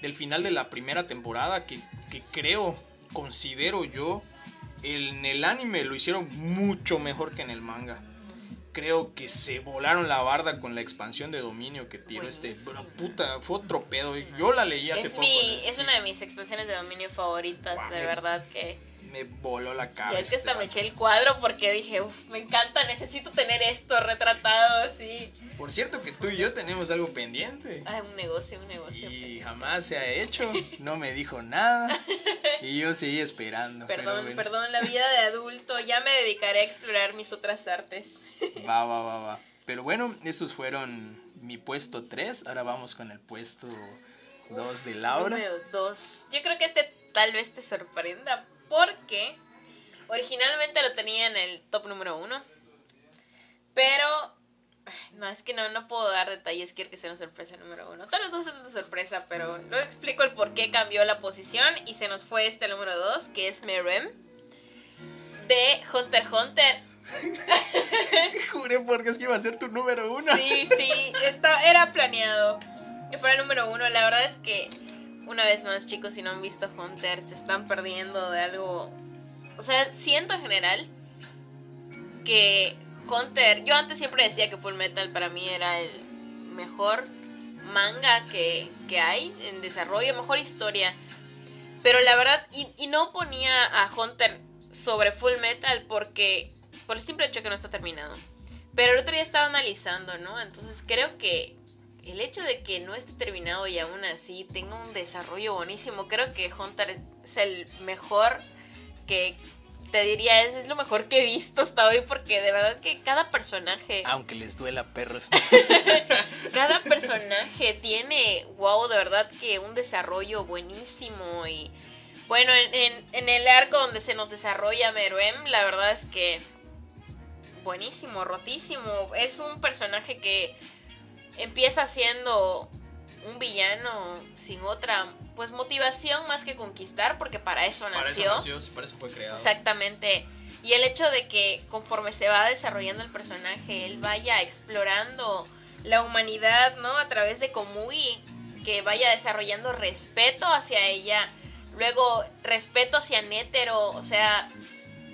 del final de la primera temporada que, que creo, considero yo, en el anime lo hicieron mucho mejor que en el manga. Creo que se volaron la barda con la expansión de dominio que tiró este. Pero puta, fue otro pedo. Yo la leí hace es poco. Mi, es una de mis expansiones de dominio favoritas, de verdad que me voló la cabeza. Y es que hasta me eché el cuadro porque dije, uff, me encanta, necesito tener esto retratado así. Por cierto que tú y yo tenemos algo pendiente. Ah, un negocio, un negocio. Y jamás se ha hecho, no me dijo nada. y yo seguí esperando. Perdón, perdón, la vida de adulto, ya me dedicaré a explorar mis otras artes. va, va, va, va. Pero bueno, esos fueron mi puesto 3, ahora vamos con el puesto 2 de Laura. Número 2. Yo creo que este tal vez te sorprenda porque originalmente lo tenía en el top número uno. Pero no, es que no, no puedo dar detalles, quiero que sea una sorpresa número uno. Todos los dos son una sorpresa, pero no explico el por qué cambió la posición y se nos fue este número dos, que es Merem, de Hunter x Hunter. Juré porque es que iba a ser tu número uno. Sí, sí, era planeado que fuera el número uno. La verdad es que una vez más, chicos, si no han visto Hunter, se están perdiendo de algo. O sea, siento en general que Hunter. Yo antes siempre decía que Full Metal para mí era el mejor manga que, que hay en desarrollo, mejor historia. Pero la verdad, y, no ponía a Hunter sobre Full Metal porque. Por el simple hecho que no está terminado. Pero el otro día estaba analizando, ¿no? Entonces creo que el hecho de que no esté terminado y aún así tenga un desarrollo buenísimo, creo que Hunter es el mejor que te diría es, es lo mejor que he visto hasta hoy porque de verdad que cada personaje aunque les duela perros. Cada personaje tiene wow de verdad que un desarrollo buenísimo y bueno en, en el arco donde se nos desarrolla Meruem la verdad es que buenísimo rotísimo. Es un personaje que empieza siendo un villano sin otra pues motivación más que conquistar porque para eso nació. Para eso nació, para eso fue creado. Exactamente. Y el hecho de que conforme se va desarrollando el personaje, él vaya explorando la humanidad, ¿no? A través de Komui, que vaya desarrollando respeto hacia ella, luego respeto hacia Nétero, o sea,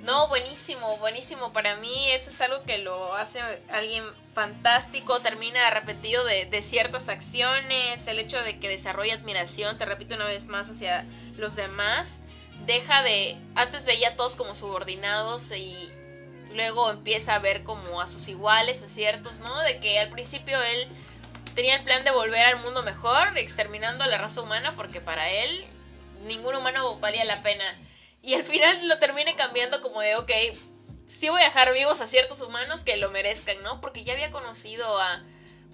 no, buenísimo, buenísimo. Para mí eso es algo que lo hace alguien fantástico. Termina repetido de, de, ciertas acciones. El hecho de que desarrolla admiración, te repito una vez más, hacia los demás. Deja de... Antes veía a todos como subordinados y luego empieza a ver como a sus iguales, a ciertos, ¿no? De que al principio él tenía el plan de volver al mundo mejor, exterminando a la raza humana, porque para él ningún humano valía la pena. Y al final lo termine cambiando como de, ok, sí voy a dejar vivos a ciertos humanos que lo merezcan, ¿no? Porque ya había conocido a,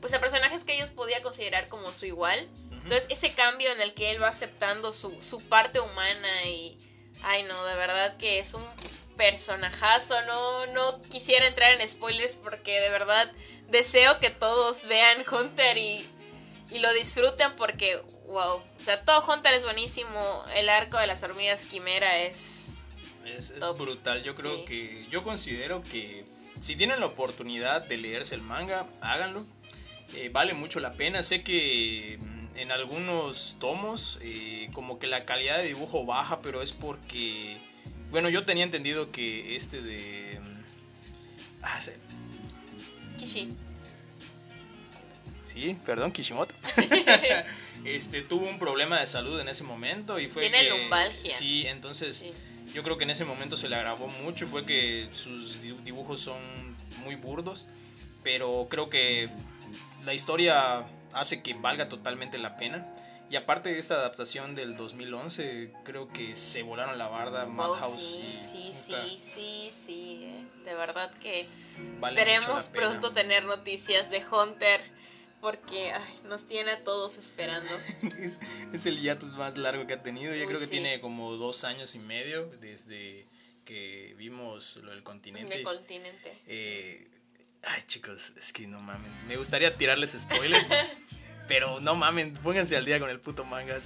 pues a personajes que ellos podía considerar como su igual. Entonces, ese cambio en el que él va aceptando su, su parte humana y, ay no, de verdad que es un personajazo, no, no quisiera entrar en spoilers porque de verdad deseo que todos vean Hunter y, y lo disfruten porque, wow, o sea, todo Hunter es buenísimo, el arco de las hormigas quimera es... Es, brutal, yo creo que, yo considero que si tienen la oportunidad de leerse el manga, háganlo, eh, vale mucho la pena, sé que mm, en algunos tomos eh, como que la calidad de dibujo baja, pero es porque bueno, yo tenía entendido que este de. Mm, ah, sí. Kishi. Sí, perdón, Kishimoto. este tuvo un problema de salud en ese momento y fue. Tiene lumbalgia. Sí, entonces yo creo que en ese momento se le agravó mucho y fue que sus dibujos son muy burdos. Pero creo que la historia hace que valga totalmente la pena. Y aparte de esta adaptación del 2011, creo que se volaron la barda oh, Madhouse. sí, sí, sí, sí, sí, eh. de verdad que esperemos pronto tener noticias de Hunter porque nos tiene a todos esperando. es, el hiatus más largo que ha tenido. Yo creo que tiene como dos años y medio desde que vimos lo del continente. El continente. Eh, ay, chicos, es que no mames. Me gustaría tirarles spoiler. Pero no mamen, pónganse al día con el puto manga.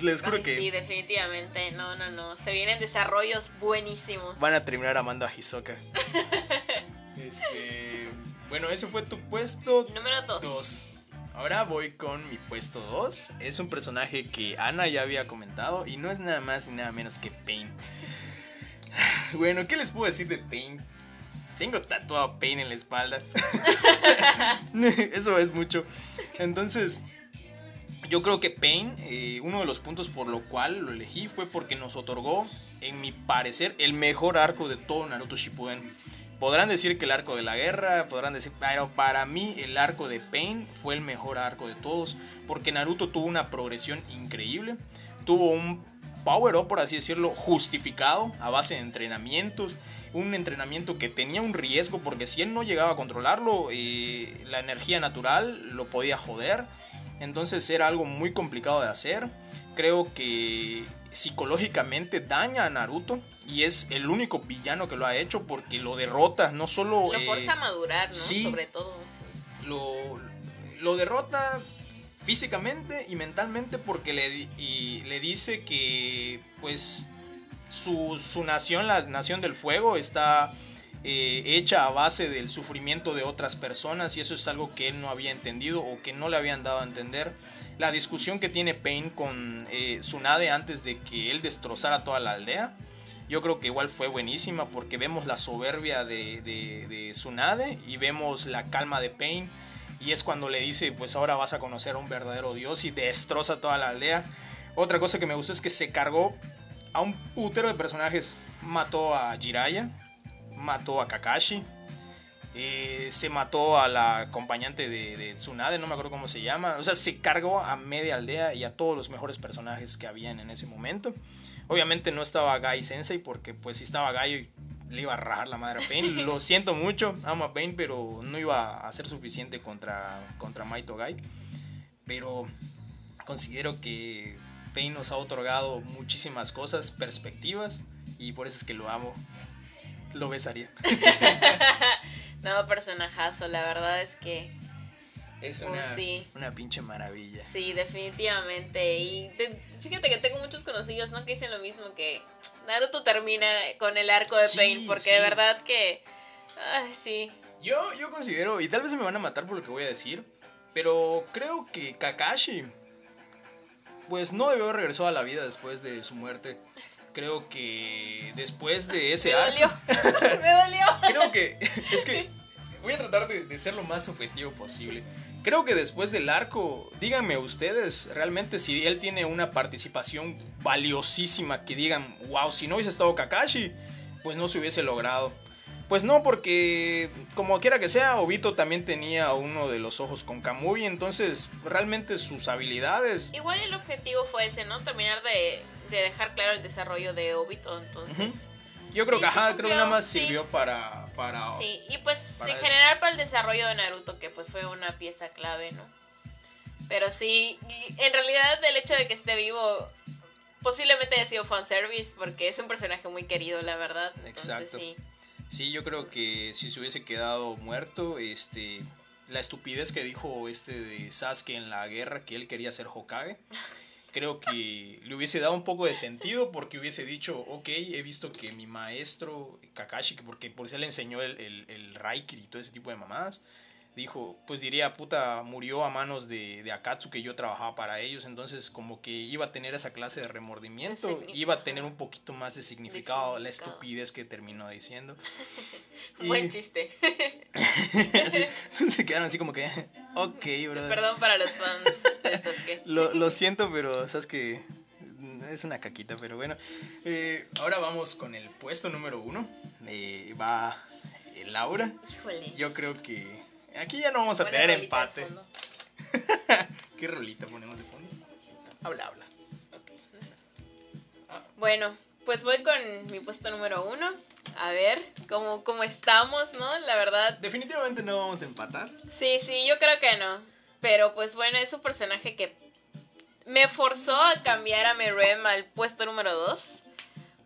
les juro que. Sí, definitivamente. No, no, no. Se vienen desarrollos buenísimos. Van a terminar amando a Hisoka. este. Bueno, ese fue tu puesto. Número 2. Ahora voy con mi puesto 2. Es un personaje que Ana ya había comentado. Y no es nada más ni nada menos que Pain. Bueno, ¿qué les puedo decir de Pain? Tengo tatuado Pain en la espalda. Eso es mucho. Entonces, yo creo que Pain, eh, uno de los puntos por lo cual lo elegí fue porque nos otorgó, en mi parecer, el mejor arco de todo Naruto Shippuden. Podrán decir que el arco de la guerra, podrán decir, pero para mí el arco de Pain fue el mejor arco de todos, porque Naruto tuvo una progresión increíble, tuvo un power up, por así decirlo, justificado a base de entrenamientos, un entrenamiento que tenía un riesgo porque si él no llegaba a controlarlo, eh, la energía natural lo podía joder. Entonces era algo muy complicado de hacer. Creo que psicológicamente daña a Naruto y es el único villano que lo ha hecho porque lo derrota, no solo... Lo fuerza a madurar, ¿no? Sobre todo. Lo, lo derrota físicamente y mentalmente porque le, y le dice que pues su, nación, la nación del fuego, está eh, hecha a base del sufrimiento de otras personas y eso es algo que él no había entendido o que no le habían dado a entender. La discusión que tiene Pain con eh, Tsunade antes de que él destrozara toda la aldea, yo creo que igual fue buenísima porque vemos la soberbia de, de, de Tsunade y vemos la calma de Pain y es cuando le dice pues ahora vas a conocer a un verdadero dios y destroza toda la aldea. Otra cosa que me gustó es que se cargó a un putero de personajes. Mató a Jiraya, mató a Kakashi, eh, se mató a la acompañante de, Tsunade, no me acuerdo cómo se llama. O sea, se cargó a media aldea y a todos los mejores personajes que habían en ese momento. Obviamente no estaba Gai Sensei porque pues si estaba Gai le iba a rajar la madre a Pain. Lo siento mucho, amo a Pain, pero no iba a ser suficiente contra, contra Maito Gai. Pero considero que Pain nos ha otorgado muchísimas cosas, perspectivas, y por eso es que lo amo. Lo besaría. no, personajazo, la verdad es que... Es una, una pinche maravilla. Sí, definitivamente. Y fíjate que tengo muchos conocidos, ¿no? Que dicen lo mismo que Naruto termina con el arco de Pain, porque de verdad que... Ay, sí. Yo, yo considero, y tal vez me van a matar por lo que voy a decir, pero creo que Kakashi pues no debió haber regresado a la vida después de su muerte. Creo que después de ese Me dolió. Me dolió. Creo que. Es que. Voy a tratar de, ser lo más objetivo posible. Creo que después del arco, díganme ustedes realmente si él tiene una participación valiosísima que digan, wow, si no hubiese estado Kakashi, pues no se hubiese logrado. Pues no, porque como quiera que sea, Obito también tenía uno de los ojos con Kamui, entonces realmente sus habilidades... Igual el objetivo fue ese, ¿no? Terminar de de dejar claro el desarrollo de Obito, entonces... Yo creo que, ajá, creo que nada más sirvió para, para... Sí, y pues en general para el desarrollo de Naruto, que pues fue una pieza clave, ¿no? Pero sí, en realidad el hecho de que esté vivo posiblemente haya sido fanservice, porque es un personaje muy querido, la verdad. Exacto. sí. sí, yo creo que si se hubiese quedado muerto, este... La estupidez que dijo este de Sasuke en la guerra, que él quería ser Hokage creo que le hubiese dado un poco de sentido porque hubiese dicho, ok, he visto que mi maestro Kakashi, porque por eso le enseñó el, el, el Raikiri y todo ese tipo de mamadas, dijo, pues diría, puta, murió a manos de, de Akatsu que yo trabajaba para ellos, entonces como que iba a tener esa clase de remordimiento, iba a tener un poquito más de significado, la estupidez que terminó diciendo. Buen chiste. se quedaron así como que, ok, brother. Perdón para los fans que... lo, lo siento, pero sabes que es una caquita, pero bueno. Eh, ahora vamos con el puesto número uno. Eh, va Laura. Híjole. Yo creo que Aquí ya no vamos a tener empate. ¿Qué rolita ponemos de fondo? Habla, habla. Bueno, pues voy con mi puesto número uno. A ver cómo, cómo estamos, ¿no? La verdad. Definitivamente no vamos a empatar. Sí, sí, yo creo que no. Pero pues bueno, es un personaje que me forzó a cambiar a Merem al puesto número dos.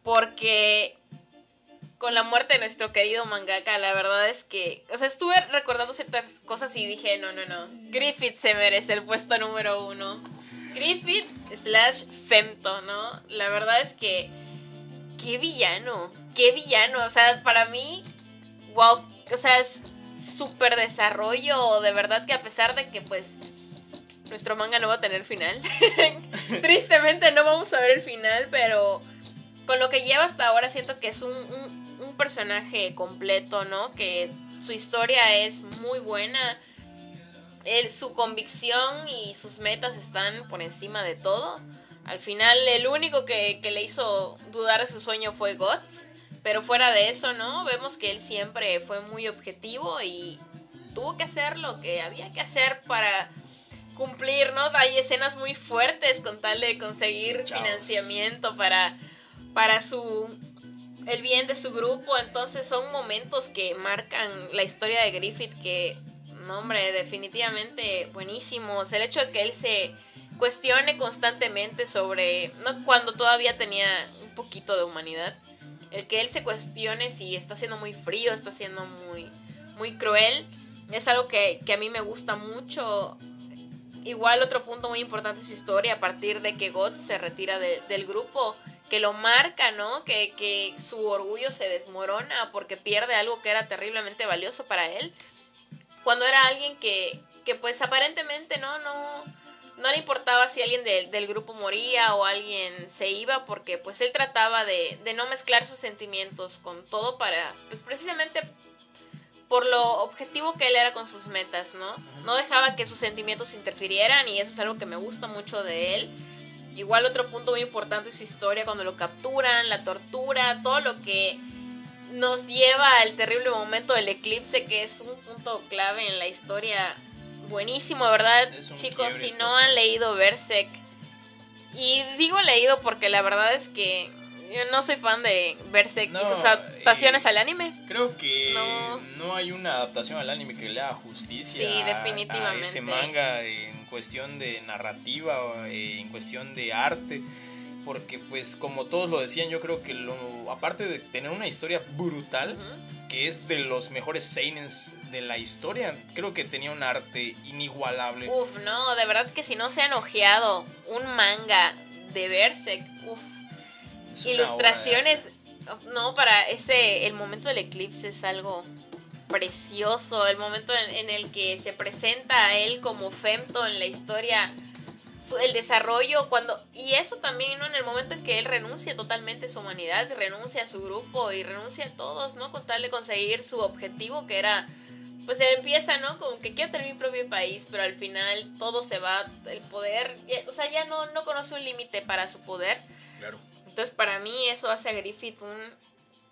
Porque con la muerte de nuestro querido mangaka, la verdad es que, o sea, estuve recordando ciertas cosas y dije, no, no, no, Griffith se merece el puesto número uno. Griffith slash Femto, ¿no? La verdad es que, qué villano, qué villano, o sea, para mí, wow, o sea, es súper desarrollo, de verdad que a pesar de que, pues, nuestro manga no va a tener final, tristemente no vamos a ver el final, pero con lo que lleva hasta ahora siento que es un un personaje completo, ¿no? Que su historia es muy buena. su convicción y sus metas están por encima de todo. Al final, el único que, le hizo dudar de su sueño fue Guts. Pero fuera de eso, ¿no? Vemos que él siempre fue muy objetivo y tuvo que hacer lo que había que hacer para cumplir, ¿no? Hay escenas muy fuertes con tal de conseguir financiamiento para, para su el bien de su grupo. Entonces son momentos que marcan la historia de Griffith que, no, hombre, definitivamente buenísimos. El hecho de que él se cuestione constantemente sobre, no cuando todavía tenía un poquito de humanidad, el que él se cuestione si está siendo muy frío, está siendo muy, muy cruel, es algo que, a mí me gusta mucho. Igual otro punto muy importante de su historia, a partir de que God se retira del grupo, que lo marca, ¿no? Que, que su orgullo se desmorona porque pierde algo que era terriblemente valioso para él. Cuando era alguien que, que pues aparentemente, ¿no? No, no le importaba si alguien del grupo moría o alguien se iba porque pues él trataba de, de no mezclar sus sentimientos con todo para, pues precisamente por lo objetivo que él era con sus metas, ¿no? No dejaba que sus sentimientos interfirieran y eso es algo que me gusta mucho de él. Igual otro punto muy importante es su historia cuando lo capturan, la tortura, todo lo que nos lleva al terrible momento del eclipse, que es un punto clave en la historia. Buenísimo, ¿verdad? Chicos, si no han leído Berserk, y digo leído porque la verdad es que yo no soy fan de Berserk y sus adaptaciones al anime. Creo que no. hay una adaptación al anime que le haga justicia sí, definitivamente. a ese manga en cuestión de narrativa, eh, en cuestión de arte. Porque pues como todos lo decían, yo creo que lo aparte de tener una historia brutal, que es de los mejores seinens de la historia, creo que tenía un arte inigualable. Uf, no, de verdad que si no se han ojeado un manga de Berserk, uf, ilustraciones, no, para ese, el momento del eclipse es algo precioso, el momento en, el que se presenta a él como Femto en la historia, el desarrollo, cuando, y eso también, ¿no? En el momento en que él renuncia totalmente a su humanidad, renuncia a su grupo y renuncia a todos, ¿no? Con tal de conseguir su objetivo que era pues él empieza, ¿no? Como que quiero tener mi propio país, pero al final todo se va, el poder, o sea, ya no, no conoce un límite para su poder. Claro. Entonces, para mí eso hace a Griffith un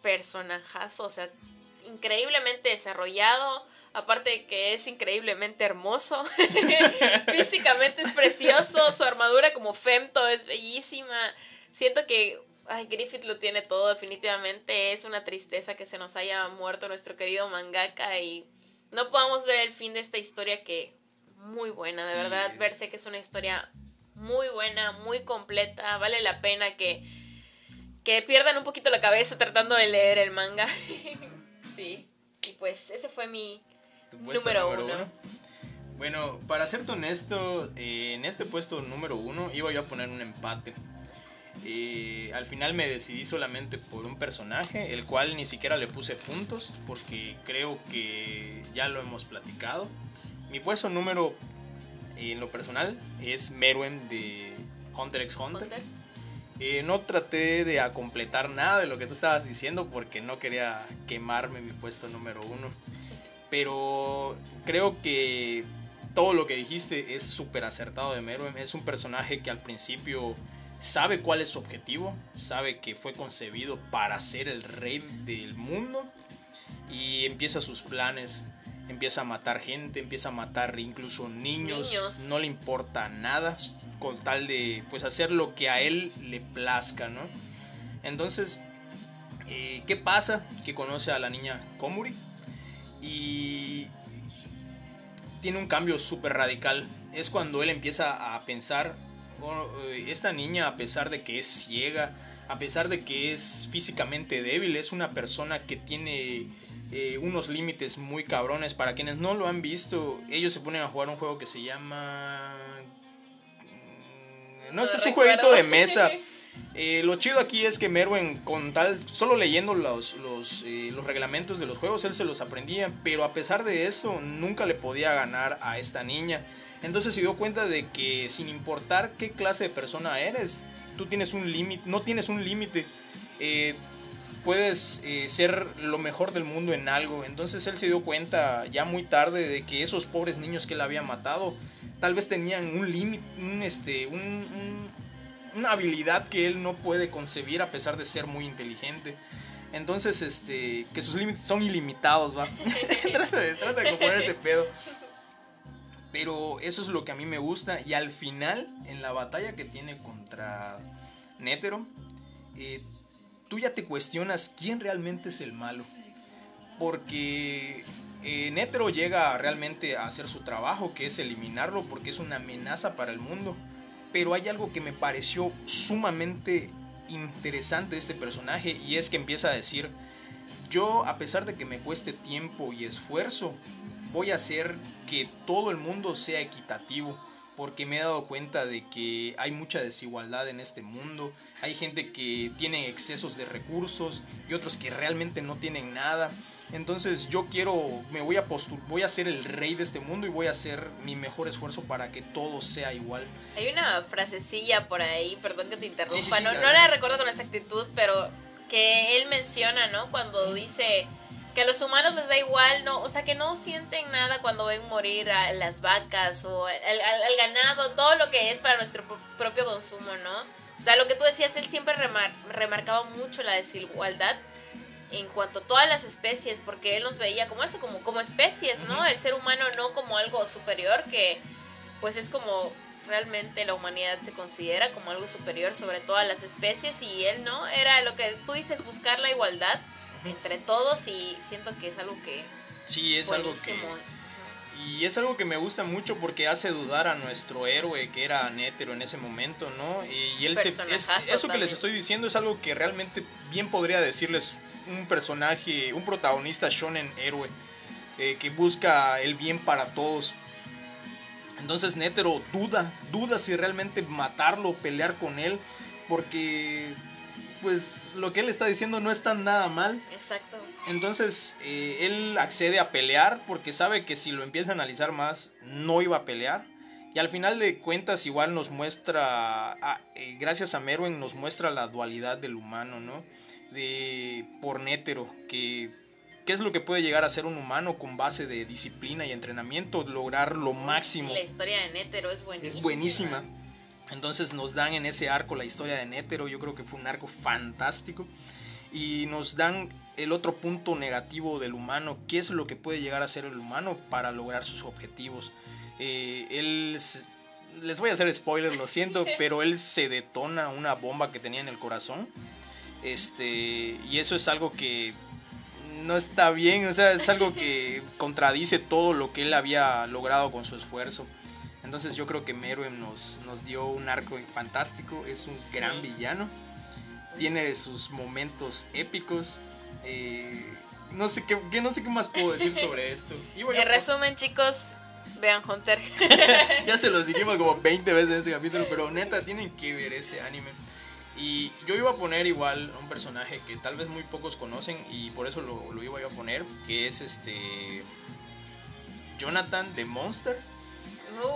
personajazo, o sea, increíblemente desarrollado, aparte de que es increíblemente hermoso, físicamente es precioso, su armadura como Femto es bellísima, siento que ay, Griffith lo tiene todo, definitivamente es una tristeza que se nos haya muerto nuestro querido mangaka y no podamos ver el fin de esta historia que muy buena, de verdad, verse que es una historia muy buena, muy completa, vale la pena que, que pierdan un poquito la cabeza tratando de leer el manga. sí, y pues ese fue mi número, uno. Bueno, para serte honesto, eh, en este puesto número uno iba yo a poner un empate. Eh, al final me decidí solamente por un personaje, el cual ni siquiera le puse puntos, porque creo que ya lo hemos platicado. Mi puesto número en lo personal es Meruem de Hunter x Hunter. Eh, no traté de completar nada de lo que tú estabas diciendo porque no quería quemarme mi puesto número uno. Pero creo que todo lo que dijiste es súper acertado de Meruem. Es un personaje que al principio sabe cuál es su objetivo, sabe que fue concebido para ser el rey del mundo y empieza sus planes, empieza a matar gente, empieza a matar incluso niños, no le importa nada con tal de pues hacer lo que a él le plazca, ¿no? Entonces, eh, ¿qué pasa? Que conoce a la niña Komuri y tiene un cambio súper radical. Es cuando él empieza a pensar eh, esta niña, a pesar de que es ciega, a pesar de que es físicamente débil, es una persona que tiene eh, unos límites muy cabrones. Para quienes no lo han visto, ellos se ponen a jugar un juego que se llama... Mm, no, sé, es un jueguito de mesa. Eh, lo chido aquí es que Merwin, con tal, solo leyendo los, los, los, reglamentos de los juegos, él se los aprendía, pero a pesar de eso, nunca le podía ganar a esta niña. Entonces se dio cuenta de que sin importar qué clase de persona eres, tú tienes un límite, no tienes un límite. Eh, puedes eh, ser lo mejor del mundo en algo. Entonces él se dio cuenta ya muy tarde de que esos pobres niños que él había matado tal vez tenían un límite, un, este, una habilidad que él no puede concebir a pesar de ser muy inteligente. Entonces, este, que sus límites son ilimitados, va. trata, de, trata de componer ese pedo. Pero eso es lo que a mí me gusta. Y al final, en la batalla que tiene contra Nétero, eh, tú ya te cuestionas quién realmente es el malo. Porque eh, Nétero llega realmente a hacer su trabajo, que es eliminarlo, porque es una amenaza para el mundo. Pero hay algo que me pareció sumamente interesante de este personaje y es que empieza a decir, yo a pesar de que me cueste tiempo y esfuerzo, voy a hacer que todo el mundo sea equitativo porque me he dado cuenta de que hay mucha desigualdad en este mundo. Hay gente que tiene excesos de recursos y otros que realmente no tienen nada. Entonces yo quiero, me voy a voy a ser el rey de este mundo y voy a hacer mi mejor esfuerzo para que todo sea igual. Hay una frasecilla por ahí, perdón que te interrumpa, no, no la recuerdo con exactitud, pero que él menciona, ¿no? Cuando dice que a los humanos les da igual, no, o sea, que no sienten nada cuando ven morir a las vacas o al, ganado, todo lo que es para nuestro propio consumo, ¿no? O sea, lo que tú decías, él siempre remarcaba mucho la desigualdad en cuanto a todas las especies, porque él nos veía como eso, como, como especies, ¿no? El ser humano no como algo superior, que pues es como realmente la humanidad se considera como algo superior sobre todas las especies y él no, era lo que tú dices, buscar la igualdad entre todos y siento que es algo que... Sí, es algo que... Y es algo que me gusta mucho porque hace dudar a nuestro héroe que era Nétero en ese momento, ¿no? Y, él se, eso que les estoy diciendo es algo que realmente bien podría decirles un personaje, un protagonista shonen héroe eh, que busca el bien para todos. Entonces Nétero duda, duda si realmente matarlo, pelear con él, porque pues lo que él está diciendo no está nada mal. Exacto. Entonces eh, él accede a pelear porque sabe que si lo empieza a analizar más no iba a pelear. Y al final de cuentas igual nos muestra, ah, eh, gracias a Merwin nos muestra la dualidad del humano, ¿no? De por nétero, que qué es lo que puede llegar a ser un humano con base de disciplina y entrenamiento, lograr lo máximo. La historia de Nétero es buenísima. Es buenísima. Entonces nos dan en ese arco la historia de Nétero, yo creo que fue un arco fantástico. Y nos dan el otro punto negativo del humano, qué es lo que puede llegar a ser el humano para lograr sus objetivos. Eh, él les voy a hacer spoilers, lo siento, pero él se detona una bomba que tenía en el corazón. Este, y eso es algo que no está bien, o sea, es algo que contradice todo lo que él había logrado con su esfuerzo. Entonces yo creo que Meruem nos, nos dio un arco fantástico, es un gran villano, tiene sus momentos épicos. Eh, no sé qué, no sé qué más puedo decir sobre esto. en resumen, chicos, vean Hunter. ya se los dijimos como 20 veces en este capítulo, pero neta, tienen que ver este anime. Y yo iba a poner igual un personaje que tal vez muy pocos conocen y por eso lo, lo iba a poner, que es este Jonathan de Monster.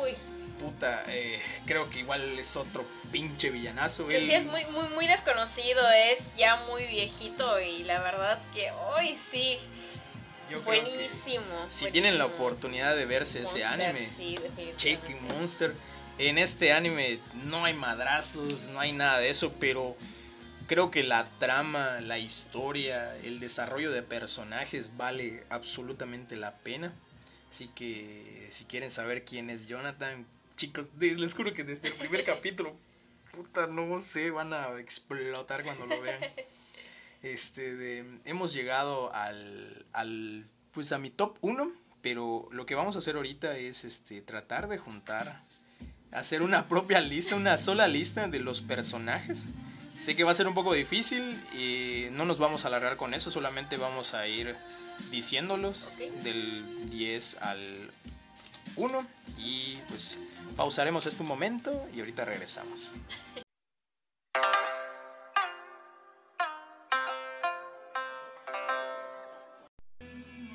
Uy. Puta, eh, creo que igual es otro pinche villanazo. Que sí es muy, muy, muy desconocido, es ya muy viejito y la verdad que hoy sí. buenísimo. Si tienen la oportunidad de verse ese anime, sí, Monster en este anime no hay madrazos, no hay nada de eso, pero creo que la trama, la historia, el desarrollo de personajes vale absolutamente la pena. Así que si quieren saber quién es Jonathan, chicos, les juro que desde el primer capítulo, puta, no sé, van a explotar cuando lo vean. Este, hemos llegado al, al, pues a mi top 1, pero lo que vamos a hacer ahorita es este, tratar de juntar hacer una propia lista, una sola lista de los personajes. Sé que va a ser un poco difícil y no nos vamos a alargar con eso, solamente vamos a ir diciéndolos del 10 al 1 y pues pausaremos este momento y ahorita regresamos.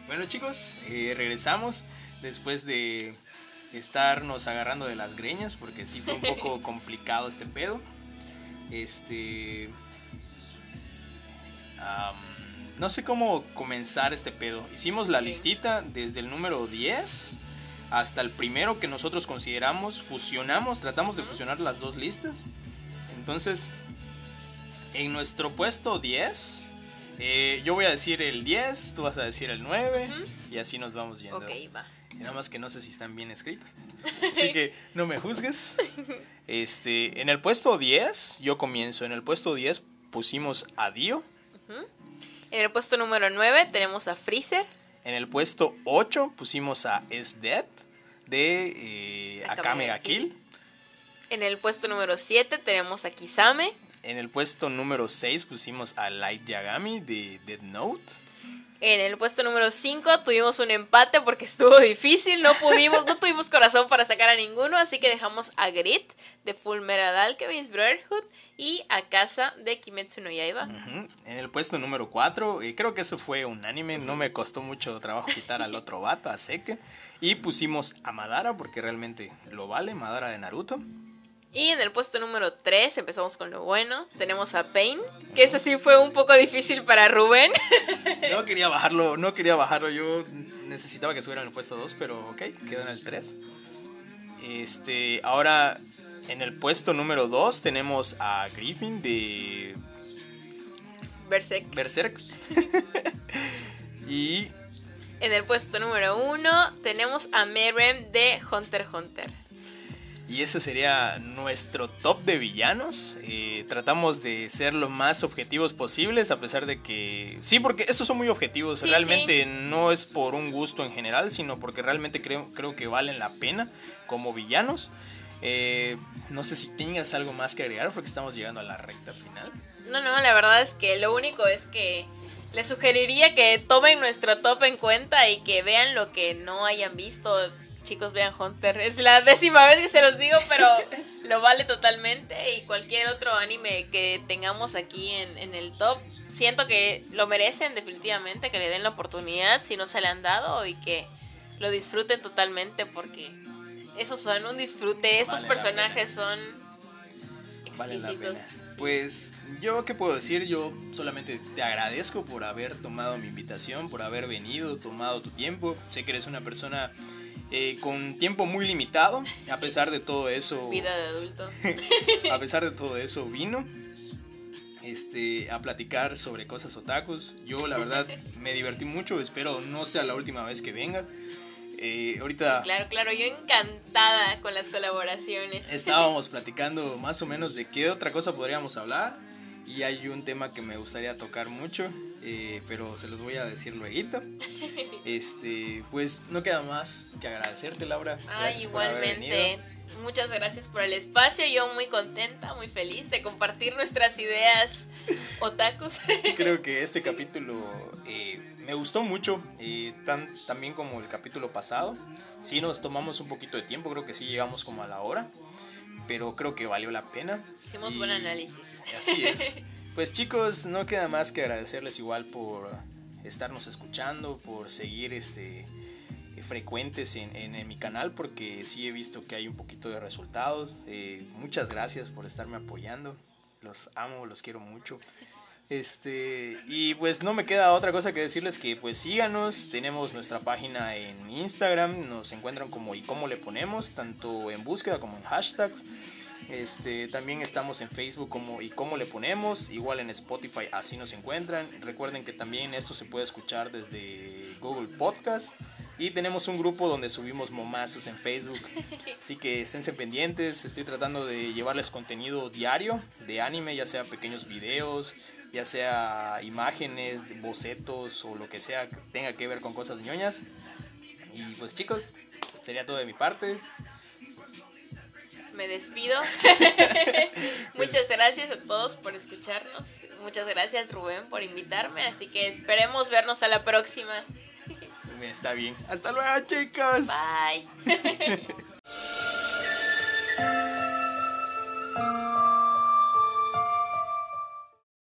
Bueno chicos, eh, regresamos después de estarnos agarrando de las greñas porque sí fue un poco complicado este pedo. Este... no sé cómo comenzar este pedo. Hicimos la listita desde el número 10 hasta el primero que nosotros consideramos. Fusionamos, tratamos de fusionar las dos listas. Entonces, en nuestro puesto 10, eh, yo voy a decir el 10, tú vas a decir el 9 y así nos vamos yendo. Ok, va. Nada más que no sé si están bien escritos. Así que no me juzgues. Este, en el puesto 10, yo comienzo. En el puesto 10 pusimos a Dio. En el puesto número 9 tenemos a Freezer. En el puesto 8 pusimos a S Dead de eh, Akame ga Kill. En el puesto número 7 tenemos a Kisame. En el puesto número 6 pusimos a Light Yagami de Dead Note. En el puesto número 5 tuvimos un empate porque estuvo difícil, no pudimos, no tuvimos corazón para sacar a ninguno, así que dejamos a Grit de Full Metal Alchemist Brotherhood y a Casa de Kimetsu no Yaiba. En el puesto número 4, y creo que eso fue un anime, no me costó mucho trabajo quitar al otro vato, a Seke, y pusimos a Madara porque realmente lo vale, Madara de Naruto. Y en el puesto número 3, empezamos con lo bueno, tenemos a Pain, que ese sí fue un poco difícil para Rubén. No quería bajarlo, no quería bajarlo, yo necesitaba que estuviera en el puesto 2, pero ok, quedó en el 3. Este, ahora en el puesto número 2 tenemos a Griffin de Berserk. Berserk. y en el puesto número 1 tenemos a Merem de Hunter x Hunter. Y ese sería nuestro top de villanos. Eh, tratamos de ser lo más objetivos posibles, a pesar de que. Sí, porque estos son muy objetivos. realmente no es por un gusto en general, sino porque realmente creo, creo que valen la pena como villanos. Eh, no sé si tengas algo más que agregar, porque estamos llegando a la recta final. No, no, la verdad es que lo único es que les sugeriría que tomen nuestro top en cuenta y que vean lo que no hayan visto chicos vean Hunter. Es la décima vez que se los digo, pero lo vale totalmente. Y cualquier otro anime que tengamos aquí en, el top, siento que lo merecen definitivamente, que le den la oportunidad si no se le han dado y que lo disfruten totalmente porque esos son un disfrute. Estos personajes son exquisitos. Pues yo qué puedo decir, yo solamente te agradezco por haber tomado mi invitación, por haber venido, tomado tu tiempo. Sé que eres una persona eh, con tiempo muy limitado. A pesar de todo eso. Vida de adulto. a pesar de todo eso, vino. Este, a platicar sobre cosas otakus. Yo la verdad me divertí mucho, espero no sea la última vez que venga. Eh, ahorita... Claro, claro, yo encantada con las colaboraciones. Estábamos platicando más o menos de qué otra cosa podríamos hablar y hay un tema que me gustaría tocar mucho, eh, pero se los voy a decir luego. Este, pues no queda más que agradecerte, Laura. Igualmente. Muchas gracias por el espacio. Yo muy contenta, muy feliz de compartir nuestras ideas otakus. Creo que este capítulo eh, me gustó mucho, eh, tan, también como el capítulo pasado. Sí nos tomamos un poquito de tiempo, creo que sí llegamos como a la hora pero creo que valió la pena. Hicimos buen análisis. Así es. Pues chicos, no queda más que agradecerles igual por estarnos escuchando, por seguir este frecuentes en, mi canal porque sí he visto que hay un poquito de resultados. Eh, muchas gracias por estarme apoyando. Los amo, los quiero mucho. Este, y pues no me queda otra cosa que decirles que pues síganos, tenemos nuestra página en Instagram, nos encuentran como y cómo le ponemos, tanto en búsqueda como en hashtags. Este, también estamos en Facebook como y cómo le ponemos, igual en Spotify así nos encuentran. Recuerden que también esto se puede escuchar desde Google Podcast y tenemos un grupo donde subimos momazos en Facebook. Así que esténse pendientes, estoy tratando de llevarles contenido diario de anime, ya sea pequeños videos, ya sea imágenes, bocetos o lo que sea que tenga que ver con cosas ñoñas. Y pues chicos, sería todo de mi parte. Me despido. Muchas gracias a todos por escucharnos. Muchas gracias Rubén por invitarme. Así que esperemos vernos a la próxima. Está bien. Hasta luego chicos. Bye.